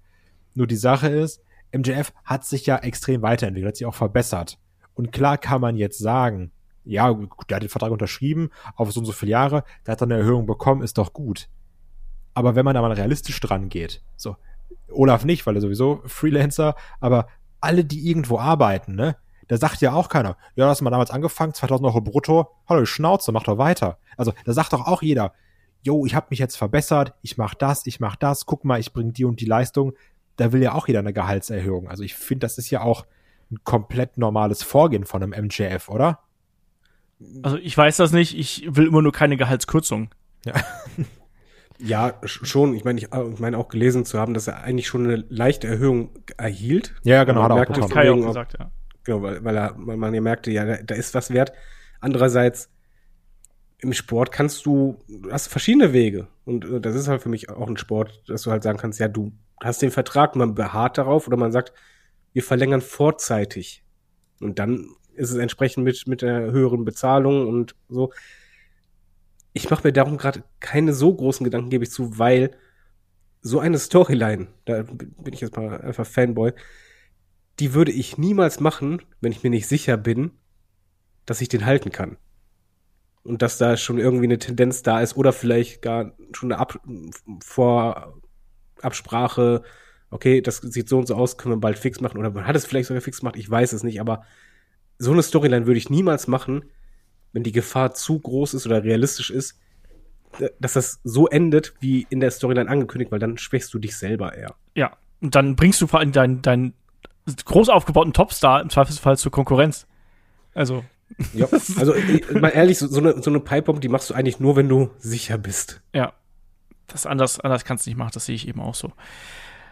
Nur die Sache ist, MJF hat sich ja extrem weiterentwickelt, hat sich auch verbessert. Und klar kann man jetzt sagen, ja, der hat den Vertrag unterschrieben, auf so und so viele Jahre, der hat dann eine Erhöhung bekommen, ist doch gut. Aber wenn man da mal realistisch dran geht, so, Olaf nicht, weil er sowieso Freelancer, aber alle, die irgendwo arbeiten, ne, da sagt ja auch keiner, ja, hast du mal damals angefangen, 2000 Euro brutto, hallo, Schnauze, mach doch weiter. Also, da sagt doch auch jeder, yo, ich habe mich jetzt verbessert, ich mach das, ich mach das, guck mal, ich bring die und die Leistung. Da will ja auch jeder eine Gehaltserhöhung. Also ich finde, das ist ja auch ein komplett normales Vorgehen von einem MJF, oder? Also ich weiß das nicht, ich will immer nur keine Gehaltskürzung. Ja. Ja, sch- schon. Ich meine, ich, ich meine auch gelesen zu haben, dass er eigentlich schon eine leichte Erhöhung erhielt. Ja, genau, hat er auch merkt Hat von Kai auch gesagt, ja. Genau, weil, weil, er, weil man ja merkte, ja, da, da ist was wert. Andererseits, im Sport kannst du, du hast verschiedene Wege. Und äh, das ist halt für mich auch ein Sport, dass du halt sagen kannst, ja, du hast den Vertrag, man beharrt darauf oder man sagt, wir verlängern vorzeitig. Und dann ist es entsprechend mit, mit der höheren Bezahlung und so. Ich mache mir darum gerade keine so großen Gedanken, gebe ich zu, weil so eine Storyline, da bin ich jetzt mal einfach Fanboy, die würde ich niemals machen, wenn ich mir nicht sicher bin, dass ich den halten kann. Und dass da schon irgendwie eine Tendenz da ist oder vielleicht gar schon eine Ab vor Absprache, okay, das sieht so und so aus, können wir bald fix machen oder man hat es vielleicht sogar fix gemacht, ich weiß es nicht, aber so eine Storyline würde ich niemals machen, wenn die Gefahr zu groß ist oder realistisch ist, dass das so endet, wie in der Storyline angekündigt, weil dann schwächst du dich selber eher. Ja. Und dann bringst du vor allem deinen, deinen groß aufgebauten Topstar im Zweifelsfall zur Konkurrenz. Also, Ja, also ich- mal ehrlich, so, so eine, so eine Pipebomb, die machst du eigentlich nur, wenn du sicher bist. ja. Das anders, anders kannst du nicht machen, das sehe ich eben auch so.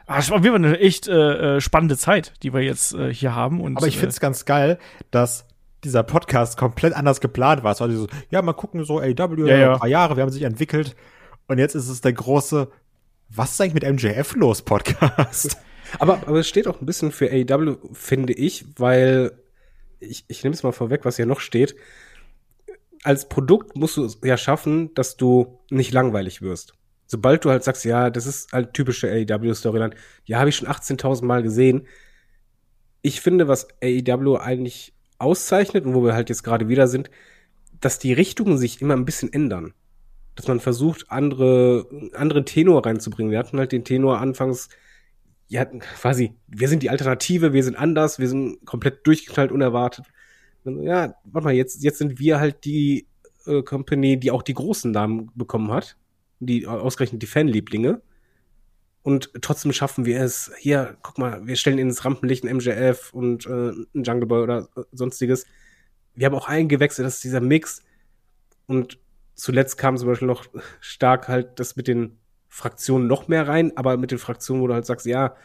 Aber es war auf jeden Fall eine echt äh, äh, spannende Zeit, die wir jetzt äh, hier haben. Und, Aber ich äh, finde es ganz geil, dass dieser Podcast komplett anders geplant war. Es war so, ja, mal gucken, so AW, Ja, ja. ein paar Jahre, wir haben sich entwickelt. Und jetzt ist es der große, was ist eigentlich mit MJF los, Podcast? Aber, aber es steht auch ein bisschen für AEW, finde ich, weil ich, ich nehme es mal vorweg, was hier noch steht. Als Produkt musst du es ja schaffen, dass du nicht langweilig wirst. Sobald du halt sagst, ja, das ist halt typische AEW-Storyline, ja, habe ich schon 18.000 Mal gesehen. Ich finde, was AEW eigentlich auszeichnet und wo wir halt jetzt gerade wieder sind, dass die Richtungen sich immer ein bisschen ändern. Dass man versucht, andere, andere Tenor reinzubringen. Wir hatten halt den Tenor anfangs, ja, quasi, wir sind die Alternative, wir sind anders, wir sind komplett durchgeknallt, unerwartet. Ja, warte mal, jetzt, jetzt sind wir halt die äh, Company, die auch die großen Namen bekommen hat. Die ausgerechnet die Fanlieblinge. Und trotzdem schaffen wir es. Hier, guck mal, wir stellen ins Rampenlicht einen MJF und äh, einen Jungle Boy oder äh, sonstiges. Wir haben auch eingewechselt, das ist dieser Mix. Und zuletzt kam zum Beispiel noch stark halt das mit den Fraktionen noch mehr rein, aber mit den Fraktionen, wo du halt sagst, ja,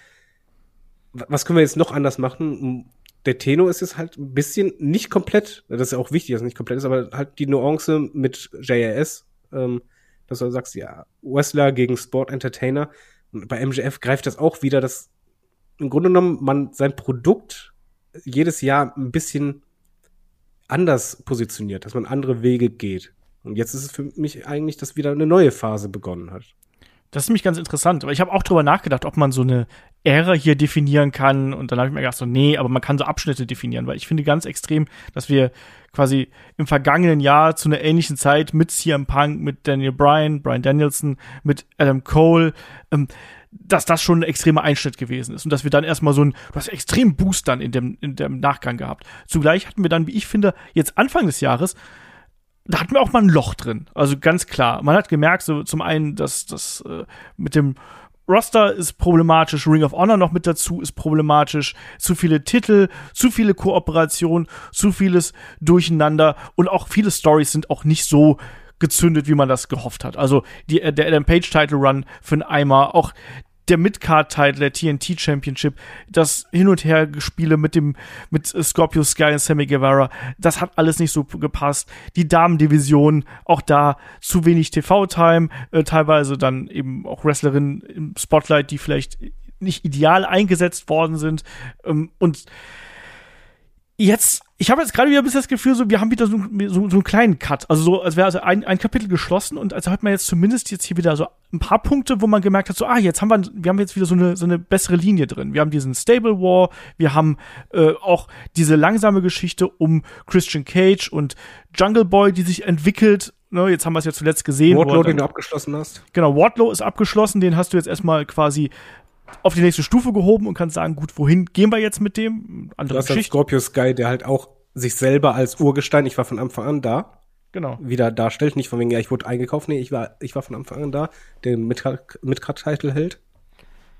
wa- was können wir jetzt noch anders machen? Der Tenor ist jetzt halt ein bisschen nicht komplett, das ist ja auch wichtig, dass es nicht komplett ist, aber halt die Nuance mit JRS, ähm, dass du sagst, ja, Wrestler gegen Sport Entertainer. Und bei MJF greift das auch wieder, dass im Grunde genommen man sein Produkt jedes Jahr ein bisschen anders positioniert, dass man andere Wege geht. Und jetzt ist es für mich eigentlich, dass wieder eine neue Phase begonnen hat. Das ist nämlich ganz interessant. Aber ich habe auch drüber nachgedacht, ob man so eine Ära hier definieren kann. Und dann habe ich mir gedacht, so, nee, aber man kann so Abschnitte definieren, weil ich finde ganz extrem, dass wir quasi im vergangenen Jahr zu einer ähnlichen Zeit mit CM Punk, mit Daniel Bryan, Bryan Danielson, mit Adam Cole, ähm, dass das schon ein extremer Einschnitt gewesen ist und dass wir dann erstmal so ein, hast extrem Boost dann in dem, in dem Nachgang gehabt. Zugleich hatten wir dann, wie ich finde, jetzt Anfang des Jahres da hatten wir auch mal ein Loch drin. Also ganz klar. Man hat gemerkt, so zum einen, dass das äh, mit dem Roster ist problematisch, Ring of Honor noch mit dazu ist problematisch, zu viele Titel, zu viele Kooperationen, zu vieles Durcheinander und auch viele Stories sind auch nicht so gezündet, wie man das gehofft hat. Also die, äh, der Adam Page Title Run für einen Eimer, auch der Midcard-Title der TNT Championship, das Hin- und Her-Gespiele mit dem, mit Scorpio Sky und Sammy Guevara, das hat alles nicht so gepasst. Die Damendivision, auch da zu wenig TV-Time, äh, teilweise dann eben auch Wrestlerinnen im Spotlight, die vielleicht nicht ideal eingesetzt worden sind. Ähm, und jetzt, ich habe jetzt gerade wieder ein bisschen das Gefühl, so, wir haben wieder so, so, so einen kleinen Cut. Also so, als wäre also ein, ein Kapitel geschlossen und als hat man jetzt zumindest jetzt hier wieder so ein paar Punkte, wo man gemerkt hat, so, ah, jetzt haben wir, wir haben jetzt wieder so eine, so eine bessere Linie drin. Wir haben diesen Stable War, wir haben äh, auch diese langsame Geschichte um Christian Cage und Jungle Boy, die sich entwickelt. Ne, jetzt haben wir es ja zuletzt gesehen. wo Wardlow, dann- den du abgeschlossen hast. Genau, Wardlow ist abgeschlossen, den hast du jetzt erstmal quasi auf die nächste Stufe gehoben und kannst sagen, gut, wohin gehen wir jetzt mit dem? Du Andere hast dann Geschichte. Scorpio Sky, der halt auch sich selber als Urgestein, ich war von Anfang an da, Genau. wieder darstellt. Nicht von wegen, ja, ich wurde eingekauft. Nee, ich war, ich war von Anfang an da, der Midcard-Title hält.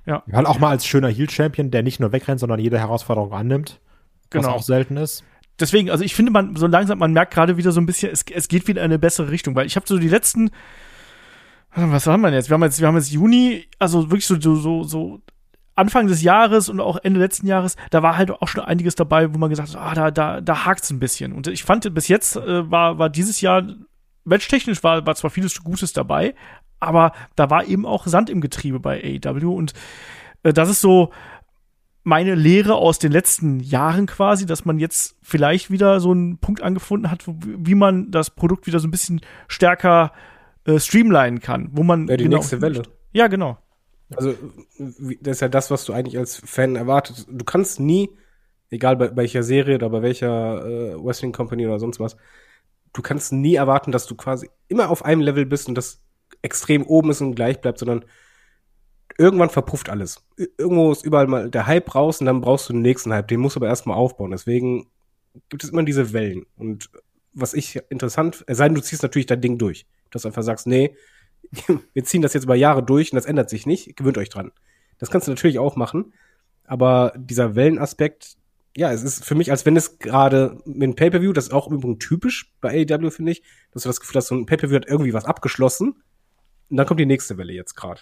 Halt auch mal als schöner Heel-Champion, der nicht nur wegrennt, sondern jede Herausforderung annimmt. Was Genau. auch selten ist. deswegen, also ich finde, man so langsam, man merkt gerade wieder so ein bisschen, es, es geht wieder in eine bessere Richtung, weil ich habe so die letzten, was haben wir jetzt? Wir haben jetzt, wir haben jetzt Juni, also wirklich so, so, so, Anfang des Jahres und auch Ende letzten Jahres, da war halt auch schon einiges dabei, wo man gesagt hat, ah, da, da, da hakt's ein bisschen. Und ich fand, bis jetzt äh, war, war dieses Jahr, matchtechnisch war, war zwar vieles Gutes dabei, aber da war eben auch Sand im Getriebe bei AEW und äh, das ist so, meine Lehre aus den letzten Jahren quasi, dass man jetzt vielleicht wieder so einen Punkt angefunden hat, wie man das Produkt wieder so ein bisschen stärker äh, streamlinen kann, wo man Ja, die nächste Welle. Ja, genau. Also, das ist ja das, was du eigentlich als Fan erwartet. Du kannst nie, egal bei welcher Serie oder bei welcher äh, Wrestling Company oder sonst was, du kannst nie erwarten, dass du quasi immer auf einem Level bist und das extrem oben ist und gleich bleibt, sondern irgendwann verpufft alles. Ir- Irgendwo ist überall mal der Hype raus und dann brauchst du den nächsten Hype. Den musst du aber erstmal aufbauen. Deswegen gibt es immer diese Wellen. Und was ich interessant, es sei denn, du ziehst natürlich dein Ding durch. Dass du einfach sagst, nee, wir ziehen das jetzt über Jahre durch und das ändert sich nicht. Gewöhnt euch dran. Das kannst du natürlich auch machen. Aber dieser Wellenaspekt, ja, es ist für mich, als wenn es gerade mit einem Pay-Per-View, das ist auch übrigens typisch bei AEW, finde ich, dass du das Gefühl hast, so ein Pay-Per-View hat irgendwie was abgeschlossen. Und dann kommt die nächste Welle jetzt gerade.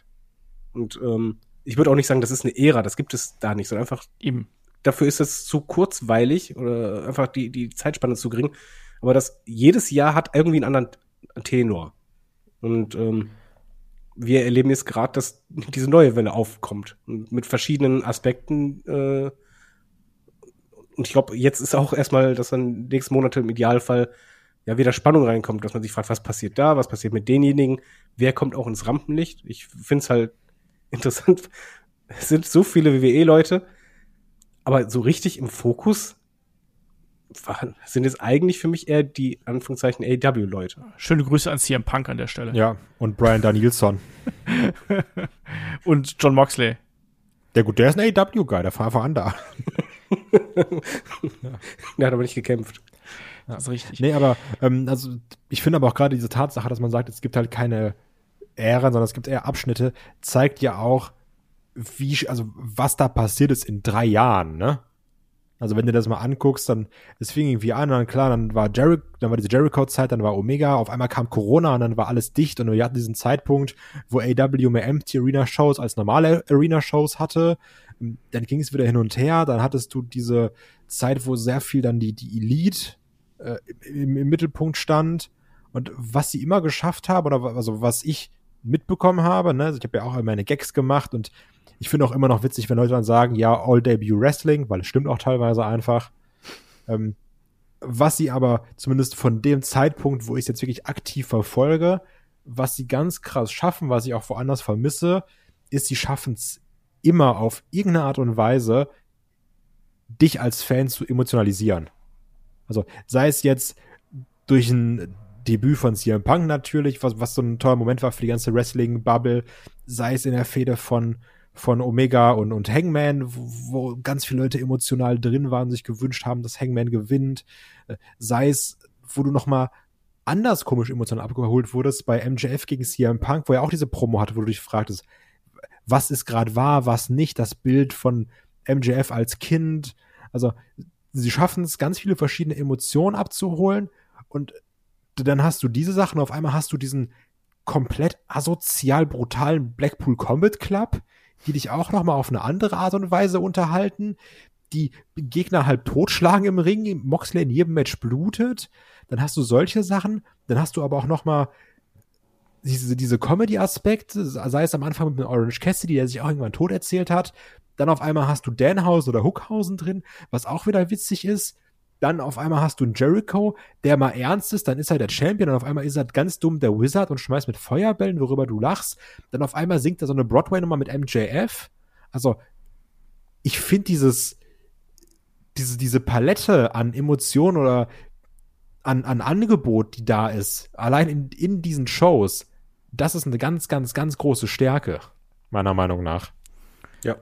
Und ähm, ich würde auch nicht sagen, das ist eine Ära, das gibt es da nicht, sondern einfach Eben. dafür ist es zu kurzweilig oder einfach die, die Zeitspanne zu gering. Aber das jedes Jahr hat irgendwie einen anderen Tenor. Und ähm, wir erleben jetzt gerade, dass diese neue Welle aufkommt. Mit verschiedenen Aspekten. Äh, und ich glaube, jetzt ist auch erstmal, dass dann nächsten Monate im Idealfall ja wieder Spannung reinkommt, dass man sich fragt, was passiert da, was passiert mit denjenigen, wer kommt auch ins Rampenlicht. Ich finde es halt interessant. Es sind so viele WWE-Leute, aber so richtig im Fokus waren, sind es eigentlich für mich eher die Anführungszeichen AW-Leute. Schöne Grüße an CM Punk an der Stelle. Ja, und Brian Danielson. Und John Moxley. Der gut, der ist ein AW-Guy, der war einfach an da. Der hat aber nicht gekämpft. Das ist richtig. Nee, aber ähm, also ich finde aber auch gerade diese Tatsache, dass man sagt, es gibt halt keine Ähren, sondern es gibt eher Abschnitte, zeigt ja auch, wie, also was da passiert ist in drei Jahren, ne? Also wenn du das mal anguckst, dann es fing irgendwie an und dann klar, dann war Jericho, dann war diese Jericho-Zeit, dann war Omega, auf einmal kam Corona und dann war alles dicht und wir hatten diesen Zeitpunkt, wo AW mehr Empty Arena Shows als normale Arena Shows hatte. Dann ging es wieder hin und her, dann hattest du diese Zeit, wo sehr viel dann die, die Elite äh, im, im Mittelpunkt stand und was sie immer geschafft haben oder also was ich mitbekommen habe, ne, also ich habe ja auch meine Gags gemacht und ich finde auch immer noch witzig, wenn Leute dann sagen, ja, All Debut Wrestling, weil es stimmt auch teilweise einfach. Ähm, was sie aber zumindest von dem Zeitpunkt, wo ich es jetzt wirklich aktiv verfolge, was sie ganz krass schaffen, was ich auch woanders vermisse, ist, sie schaffen es immer auf irgendeine Art und Weise, dich als Fan zu emotionalisieren. Also sei es jetzt durch ein Debüt von CM Punk natürlich, was, was so ein toller Moment war für die ganze Wrestling-Bubble, sei es in der Fehde von, von Omega und, und Hangman, wo, wo ganz viele Leute emotional drin waren, sich gewünscht haben, dass Hangman gewinnt, äh, sei es, wo du noch mal anders komisch emotional abgeholt wurdest bei MJF gegen CM Punk, wo er auch diese Promo hatte, wo du dich fragtest, was ist gerade wahr, was nicht, das Bild von MJF als Kind, also sie schaffen es, ganz viele verschiedene Emotionen abzuholen und dann hast du diese Sachen, auf einmal hast du diesen komplett asozial brutalen Blackpool Combat Club, die dich auch noch mal auf eine andere Art und Weise unterhalten, die Gegner halb totschlagen im Ring, Moxley in jedem Match blutet, dann hast du solche Sachen, dann hast du aber auch noch mal diese, diese Comedy-Aspekte, sei es am Anfang mit dem Orange Cassidy, der sich auch irgendwann tot erzählt hat, dann auf einmal hast du Danhausen oder Hookhausen drin, was auch wieder witzig ist. Dann auf einmal hast du einen Jericho, der mal ernst ist, dann ist er der Champion und auf einmal ist er ganz dumm der Wizard und schmeißt mit Feuerbällen, worüber du lachst. Dann auf einmal singt er so eine Broadway-Nummer mit MJF. Also, ich finde dieses, diese, diese Palette an Emotionen oder an, an Angebot, die da ist, allein in, in diesen Shows, das ist eine ganz, ganz, ganz große Stärke, meiner Meinung nach. Ja.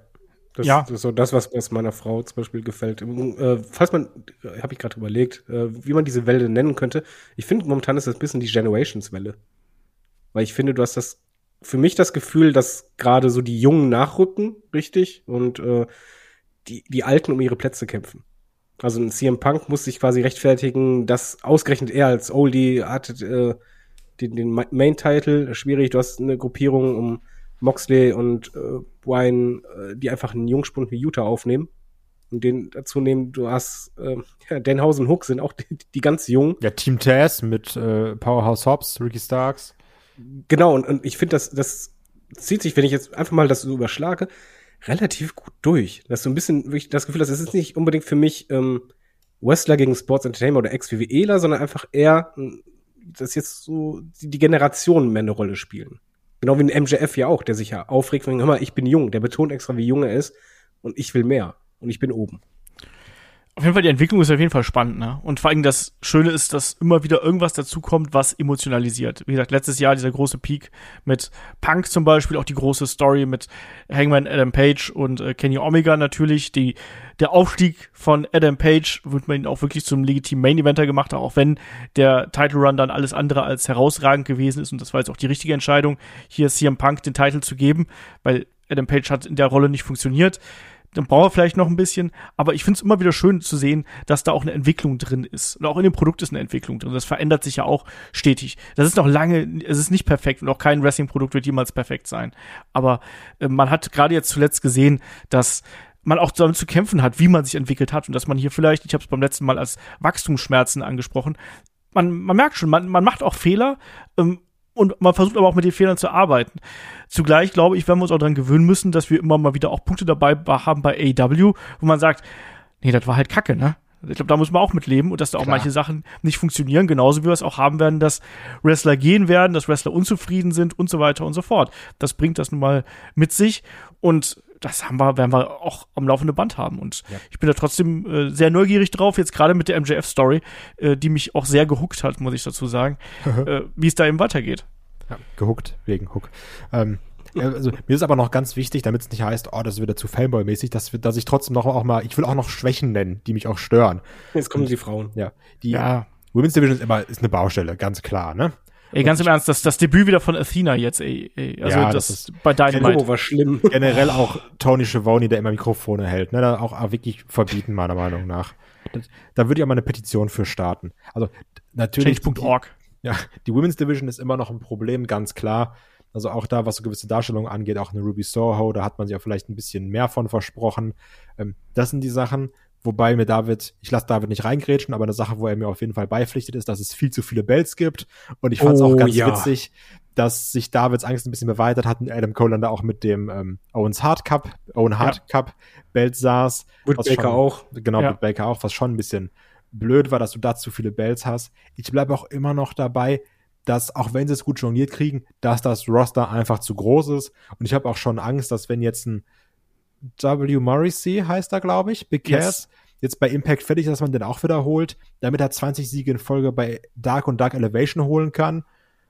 Das, Ja. das ist so das, was, was meiner Frau zum Beispiel gefällt. Äh, falls man, äh, habe ich gerade überlegt, äh, wie man diese Welle nennen könnte. Ich finde, momentan ist das ein bisschen die Generations-Welle. Weil ich finde, du hast das, für mich das Gefühl, dass gerade so die Jungen nachrücken, richtig, und äh, die, die Alten um ihre Plätze kämpfen. Also ein CM Punk muss sich quasi rechtfertigen, dass ausgerechnet er als Oldie hat äh, den, den Ma- Main-Title. Schwierig, du hast eine Gruppierung um Moxley und äh, Bryan, äh, die einfach einen Jungspund wie Utah aufnehmen und den dazu nehmen. Du hast äh, ja, Denhausen und Hook sind auch die, die ganz jung. Ja, Team Taz mit äh, Powerhouse Hobbs, Ricky Starks. Genau, und, und ich finde, das, das zieht sich, wenn ich jetzt einfach mal das so überschlage, relativ gut durch. Dass du ein bisschen wirklich das Gefühl hast, es ist nicht unbedingt für mich ähm, Wrestler gegen Sports Entertainment oder Ex-WWEler, sondern einfach eher, ähm, dass jetzt so die, die Generationen mehr eine Rolle spielen. Genau wie ein MJF ja auch, der sich ja aufregt, wenn, hör mal, ich bin jung, der betont extra, wie jung er ist und ich will mehr und ich bin oben. Auf jeden Fall, die Entwicklung ist auf jeden Fall spannend, ne? Und vor allem das Schöne ist, dass immer wieder irgendwas dazukommt, was emotionalisiert. Wie gesagt, letztes Jahr dieser große Peak mit Punk zum Beispiel, auch die große Story mit Hangman Adam Page und äh, Kenny Omega natürlich. Die, der Aufstieg von Adam Page wird man ihn auch wirklich zum legitimen Main Eventer gemacht, auch wenn der Title Run dann alles andere als herausragend gewesen ist. Und das war jetzt auch die richtige Entscheidung, hier CM Punk den Titel zu geben, weil Adam Page hat in der Rolle nicht funktioniert dann braucht er vielleicht noch ein bisschen, aber ich finde es immer wieder schön zu sehen, dass da auch eine Entwicklung drin ist. Und auch in dem Produkt ist eine Entwicklung drin. Das verändert sich ja auch stetig. Das ist noch lange, es ist nicht perfekt und auch kein Wrestling-Produkt wird jemals perfekt sein. Aber äh, man hat gerade jetzt zuletzt gesehen, dass man auch damit zu kämpfen hat, wie man sich entwickelt hat und dass man hier vielleicht, ich habe es beim letzten Mal als Wachstumsschmerzen angesprochen, man, man merkt schon, man, man macht auch Fehler ähm, und man versucht aber auch mit den Fehlern zu arbeiten. Zugleich glaube ich, werden wir uns auch daran gewöhnen müssen, dass wir immer mal wieder auch Punkte dabei haben bei AEW, wo man sagt, nee, das war halt Kacke, ne? Ich glaube, da muss man auch mit leben und dass da auch Klar. manche Sachen nicht funktionieren, genauso wie wir es auch haben werden, dass Wrestler gehen werden, dass Wrestler unzufrieden sind und so weiter und so fort. Das bringt das nun mal mit sich und das haben wir, werden wir auch am laufenden Band haben. Und Ja. ich bin da trotzdem äh, sehr neugierig drauf, jetzt gerade mit der MJF-Story, äh, die mich auch sehr gehuckt hat, muss ich dazu sagen, äh, wie es da eben weitergeht. Ja, gehuckt, wegen Hook. Ähm, ja, also, mir ist aber noch ganz wichtig, damit es nicht heißt, oh, das ist wieder zu Fanboy-mäßig, dass, wir- dass ich trotzdem noch auch mal, ich will auch noch Schwächen nennen, die mich auch stören. Jetzt kommen die Frauen. Ja, die Ja. Women's Division ist immer ist eine Baustelle, ganz klar, ne? Ey, ganz im Ernst, das, das Debüt wieder von Athena jetzt, ey, ey. Also Ja, das, das ist bei Dynamite. Promo war schlimm. Generell auch Tony Schiavone, der immer Mikrofone hält, ne? Da auch, auch wirklich verbieten, meiner Meinung nach. Das, da würde ich auch mal eine Petition für starten. Also natürlich. Change.org. Ja, die Women's Division ist immer noch ein Problem, ganz klar. Also auch da, was so gewisse Darstellungen angeht, auch eine Ruby Soho, da hat man sich ja vielleicht ein bisschen mehr von versprochen. Ähm, das sind die Sachen, wobei mir David, ich lasse David nicht reingrätschen, aber eine Sache, wo er mir auf jeden Fall beipflichtet, ist, dass es viel zu viele Belts gibt. Und ich fand es Oh, auch ganz ja. witzig, dass sich Davids Angst ein bisschen beweitet hat und Adam Cole dann da auch mit dem ähm, Owens Hard Cup, Owen Hard Cup Belt saß. Was Baker schon- auch. Genau, Ja. Baker auch, was schon ein bisschen blöd war, dass du da zu viele Bells hast. Ich bleibe auch immer noch dabei, dass, auch wenn sie es gut jongliert kriegen, dass das Roster einfach zu groß ist. Und ich habe auch schon Angst, dass wenn jetzt ein W. Morrissey heißt er, glaube ich, Big Yes. Cass, jetzt bei Impact fertig dass man den auch wiederholt, damit er 20 Siege in Folge bei Dark und Dark Elevation holen kann.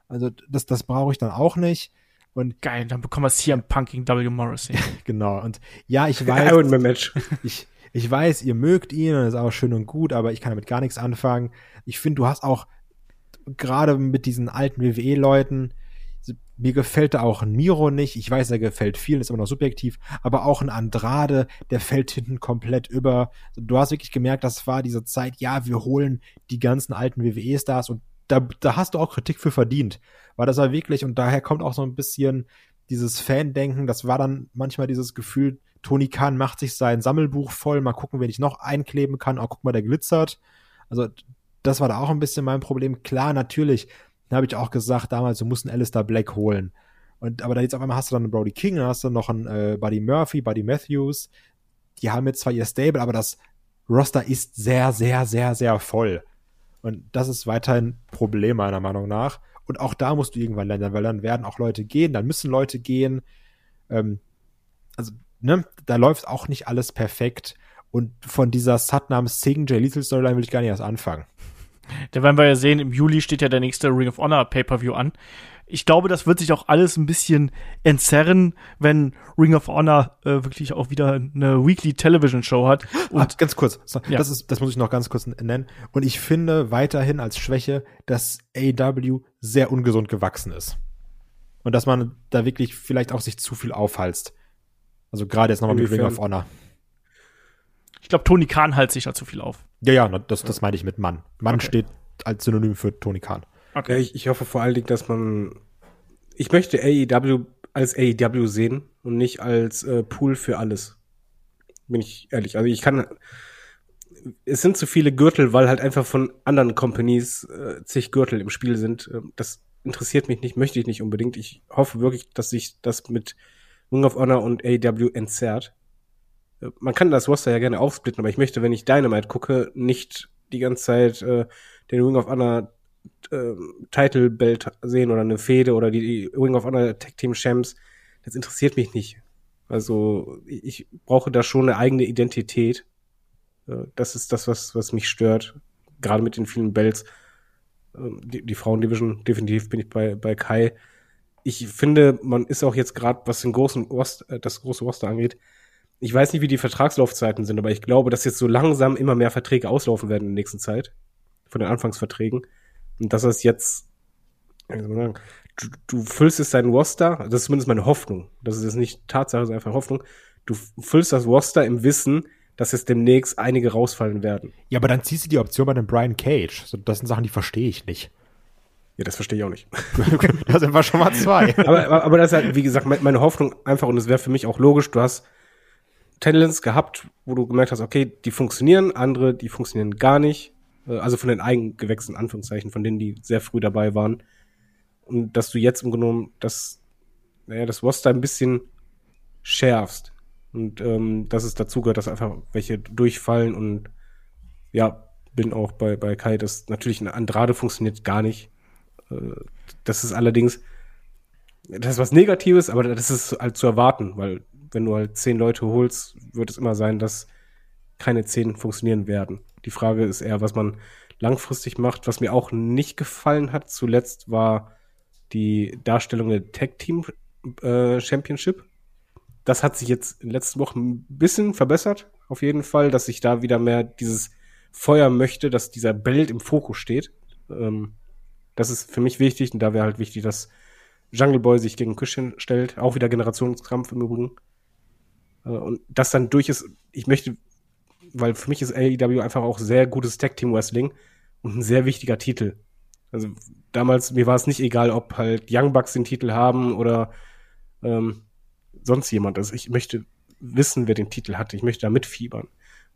Also das, das brauche ich dann auch nicht. Und Geil, dann bekommen wir CM Punk gegen W. Morrissey. genau, und ja, ich weiß, Iron Man Match. ich, ich weiß, ihr mögt ihn und das ist auch schön und gut, aber ich kann damit gar nichts anfangen. Ich finde, du hast auch gerade mit diesen alten WWE-Leuten, mir gefällt da auch ein Miro nicht. Ich weiß, er gefällt vielen, ist immer noch subjektiv, aber auch ein Andrade, der fällt hinten komplett über. Du hast wirklich gemerkt, das war diese Zeit, ja, wir holen die ganzen alten WWE-Stars und da, da hast du auch Kritik für verdient. Weil das war wirklich, und daher kommt auch so ein bisschen dieses Fan-Denken, das war dann manchmal dieses Gefühl, Tony Khan macht sich sein Sammelbuch voll, mal gucken, wen ich noch einkleben kann. Oh, guck mal, der glitzert. Also, das war da auch ein bisschen mein Problem. Klar, natürlich, da habe ich auch gesagt, damals, du musst einen Alistair Black holen. Und, aber da jetzt auf einmal hast du dann einen Brody King, dann hast du noch einen äh, Buddy Murphy, Buddy Matthews. Die haben jetzt zwar ihr Stable, aber das Roster ist sehr, sehr, sehr, sehr voll. Und das ist weiterhin ein Problem, meiner Meinung nach. Und auch da musst du irgendwann lernen, weil dann werden auch Leute gehen, dann müssen Leute gehen. Ähm, also, ne, da läuft auch nicht alles perfekt. Und von dieser Satnam Singh Jay Lethal Storyline will ich gar nicht erst anfangen. Da werden wir ja sehen, im Juli steht ja der nächste Ring of Honor Pay-Per-View an. ich glaube, das wird sich auch alles ein bisschen entzerren, wenn Ring of Honor äh, wirklich auch wieder eine Weekly Television Show hat. Und ah, ganz kurz, so, Ja. das ist, das muss ich noch ganz kurz nennen. Und ich finde weiterhin als Schwäche, dass AW sehr ungesund gewachsen ist. Und dass man da wirklich vielleicht auch sich zu viel aufhalst. Also gerade jetzt nochmal mit Ring of Honor. Ich glaube, Tony Khan hält sich da zu viel auf. Ja, ja, das, das meine ich mit Mann. Mann Okay. steht als Synonym für Tony Khan. Ja, ich, ich hoffe vor allen Dingen, dass man. Ich möchte AEW als AEW sehen und nicht als äh, Pool für alles. Bin ich ehrlich. Also ich kann. Es sind zu viele Gürtel, weil halt einfach von anderen Companies äh, zig Gürtel im Spiel sind. Ähm, Das interessiert mich nicht, möchte ich nicht unbedingt. Ich hoffe wirklich, dass sich das mit Ring of Honor und AEW entzerrt. Man kann das Roster ja gerne aufsplitten, aber ich möchte, wenn ich Dynamite gucke, nicht die ganze Zeit äh, den Ring of Honor äh, Title Belt sehen oder eine Fehde oder die, die Ring of Honor Tag Team Champs. Das interessiert mich nicht. Also ich, ich brauche da schon eine eigene Identität. Äh, Das ist das, was, was mich stört. Gerade mit den vielen Belts. Ähm, Die, die Frauendivision, definitiv bin ich bei, bei Kai. Ich finde, man ist auch jetzt gerade, was den großen Rost, äh, das große Roster angeht, ich weiß nicht, wie die Vertragslaufzeiten sind, aber ich glaube, dass jetzt so langsam immer mehr Verträge auslaufen werden in der nächsten Zeit. Von den Anfangsverträgen. Und dass es jetzt, du, du füllst jetzt deinen Roster, das ist zumindest meine Hoffnung. Das ist jetzt nicht Tatsache, ist einfach Hoffnung. Du füllst das Roster im Wissen, dass jetzt demnächst einige rausfallen werden. Ja, aber dann ziehst du die Option bei dem Brian Cage. Das sind Sachen, die verstehe ich nicht. Ja, das verstehe ich auch nicht. da sind wir schon mal zwei. aber, aber, das ist halt, wie gesagt, me- meine Hoffnung einfach, und es wäre für mich auch logisch, du hast Talents gehabt, wo du gemerkt hast, okay, die funktionieren, andere, die funktionieren gar nicht. Äh, Also von den Eigengewächsen, Anführungszeichen, von denen, die sehr früh dabei waren. Und dass du jetzt im Grunde das, naja, das Roster ein bisschen schärfst. Und ähm, dass es dazu gehört, dass einfach welche durchfallen und ja, bin auch bei, bei Kai, dass natürlich eine Andrade funktioniert gar nicht. Äh, Das ist allerdings, das ist was Negatives, aber das ist halt zu erwarten, weil wenn du halt zehn Leute holst, wird es immer sein, dass keine zehn funktionieren werden. Die Frage ist eher, was man langfristig macht. Was mir auch nicht gefallen hat zuletzt war die Darstellung der Tag Team äh, Championship. Das hat sich jetzt in den letzten Wochen ein bisschen verbessert, auf jeden Fall, dass ich da wieder mehr dieses Feuer möchte, dass dieser Belt im Fokus steht. Ähm, das ist für mich wichtig und da wäre halt wichtig, dass Jungle Boy sich gegen Christian stellt, auch wieder Generationskampf im Übrigen. Äh, und das dann durch ist, ich möchte, weil für mich ist AEW einfach auch sehr gutes Tag Team Wrestling und ein sehr wichtiger Titel. Also damals, mir war es nicht egal, ob halt Young Bucks den Titel haben oder ähm, sonst jemand. Also ich möchte wissen, wer den Titel hat. Ich möchte da mitfiebern.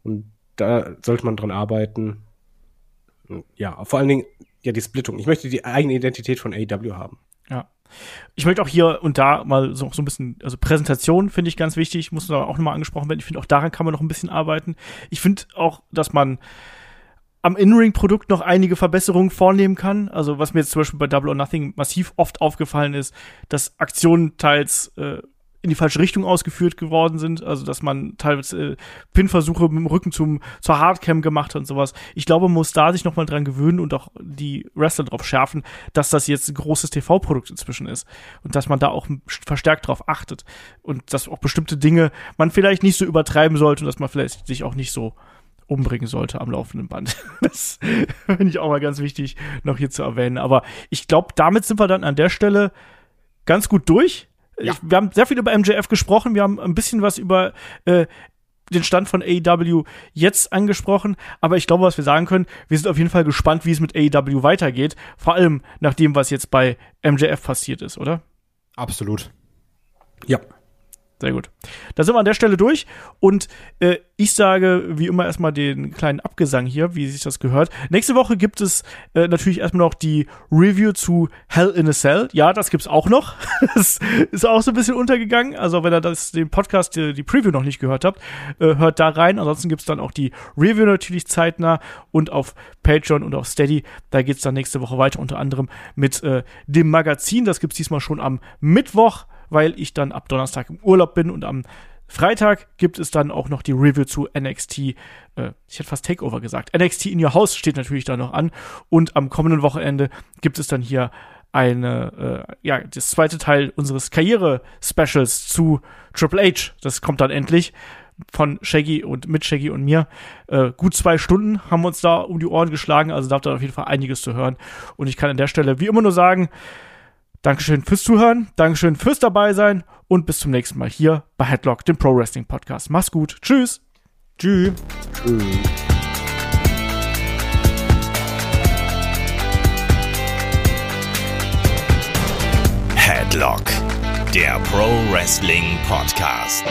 Und da sollte man dran arbeiten. Ja, vor allen Dingen, ja, die Splittung. Ich möchte die eigene Identität von AEW haben. Ja. Ich möchte auch hier und da mal so, so ein bisschen, also Präsentation finde ich ganz wichtig, muss da auch nochmal angesprochen werden. Ich finde auch daran kann man noch ein bisschen arbeiten. Ich finde auch, dass man am In-Ring-Produkt noch einige Verbesserungen vornehmen kann. Also was mir jetzt zum Beispiel bei Double or Nothing massiv oft aufgefallen ist, dass Aktionen teils äh, in die falsche Richtung ausgeführt geworden sind. Also dass man teilweise äh, Pin-Versuche mit dem Rücken zum, zur Hardcam gemacht hat und sowas. Ich glaube, man muss da sich noch mal dran gewöhnen und auch die Wrestler drauf schärfen, dass das jetzt ein großes TV-Produkt inzwischen ist und dass man da auch verstärkt drauf achtet und dass auch bestimmte Dinge man vielleicht nicht so übertreiben sollte und dass man vielleicht sich auch nicht so umbringen sollte am laufenden Band. Das finde ich auch mal ganz wichtig, noch hier zu erwähnen. Aber ich glaube, damit sind wir dann an der Stelle ganz gut durch. Ja. Ich, wir haben sehr viel über MJF gesprochen. Wir haben ein bisschen was über äh, den Stand von AEW jetzt angesprochen. Aber ich glaube, was wir sagen können, wir sind auf jeden Fall gespannt, wie es mit AEW weitergeht. Vor allem nach dem, was jetzt bei MJF passiert ist, oder? Absolut. Ja. Sehr gut. Da sind wir an der Stelle durch und äh, ich sage wie immer erstmal den kleinen Abgesang hier, wie sich das gehört. Nächste Woche gibt es äh, natürlich erstmal noch die Review zu Hell in a Cell. Ja, das gibt's auch noch. Das ist auch so ein bisschen untergegangen. Also wenn ihr das, den Podcast, die, die Preview noch nicht gehört habt, äh, hört da rein. Ansonsten gibt's dann auch die Review natürlich zeitnah und auf Patreon und auf Steady. Da geht's dann nächste Woche weiter, unter anderem mit äh, dem Magazin. Das gibt's diesmal schon am Mittwoch weil ich dann ab Donnerstag im Urlaub bin und am Freitag gibt es dann auch noch die Review zu NXT, äh, ich hätte fast Takeover gesagt. NXT in Your House steht natürlich da noch an und am kommenden Wochenende gibt es dann hier eine, äh, ja, das zweite Teil unseres Karriere-Specials zu Triple H. Das kommt dann endlich von Shaggy und mit Shaggy und mir. Äh, gut zwei Stunden haben wir uns da um die Ohren geschlagen, also da habt ihr auf jeden Fall einiges zu hören. Und ich kann an der Stelle wie immer nur sagen, Dankeschön fürs Zuhören, Dankeschön fürs dabei sein und bis zum nächsten Mal hier bei Headlock, dem Pro Wrestling Podcast. Mach's gut. Tschüss. Tschüss. Headlock, der Pro Wrestling Podcast.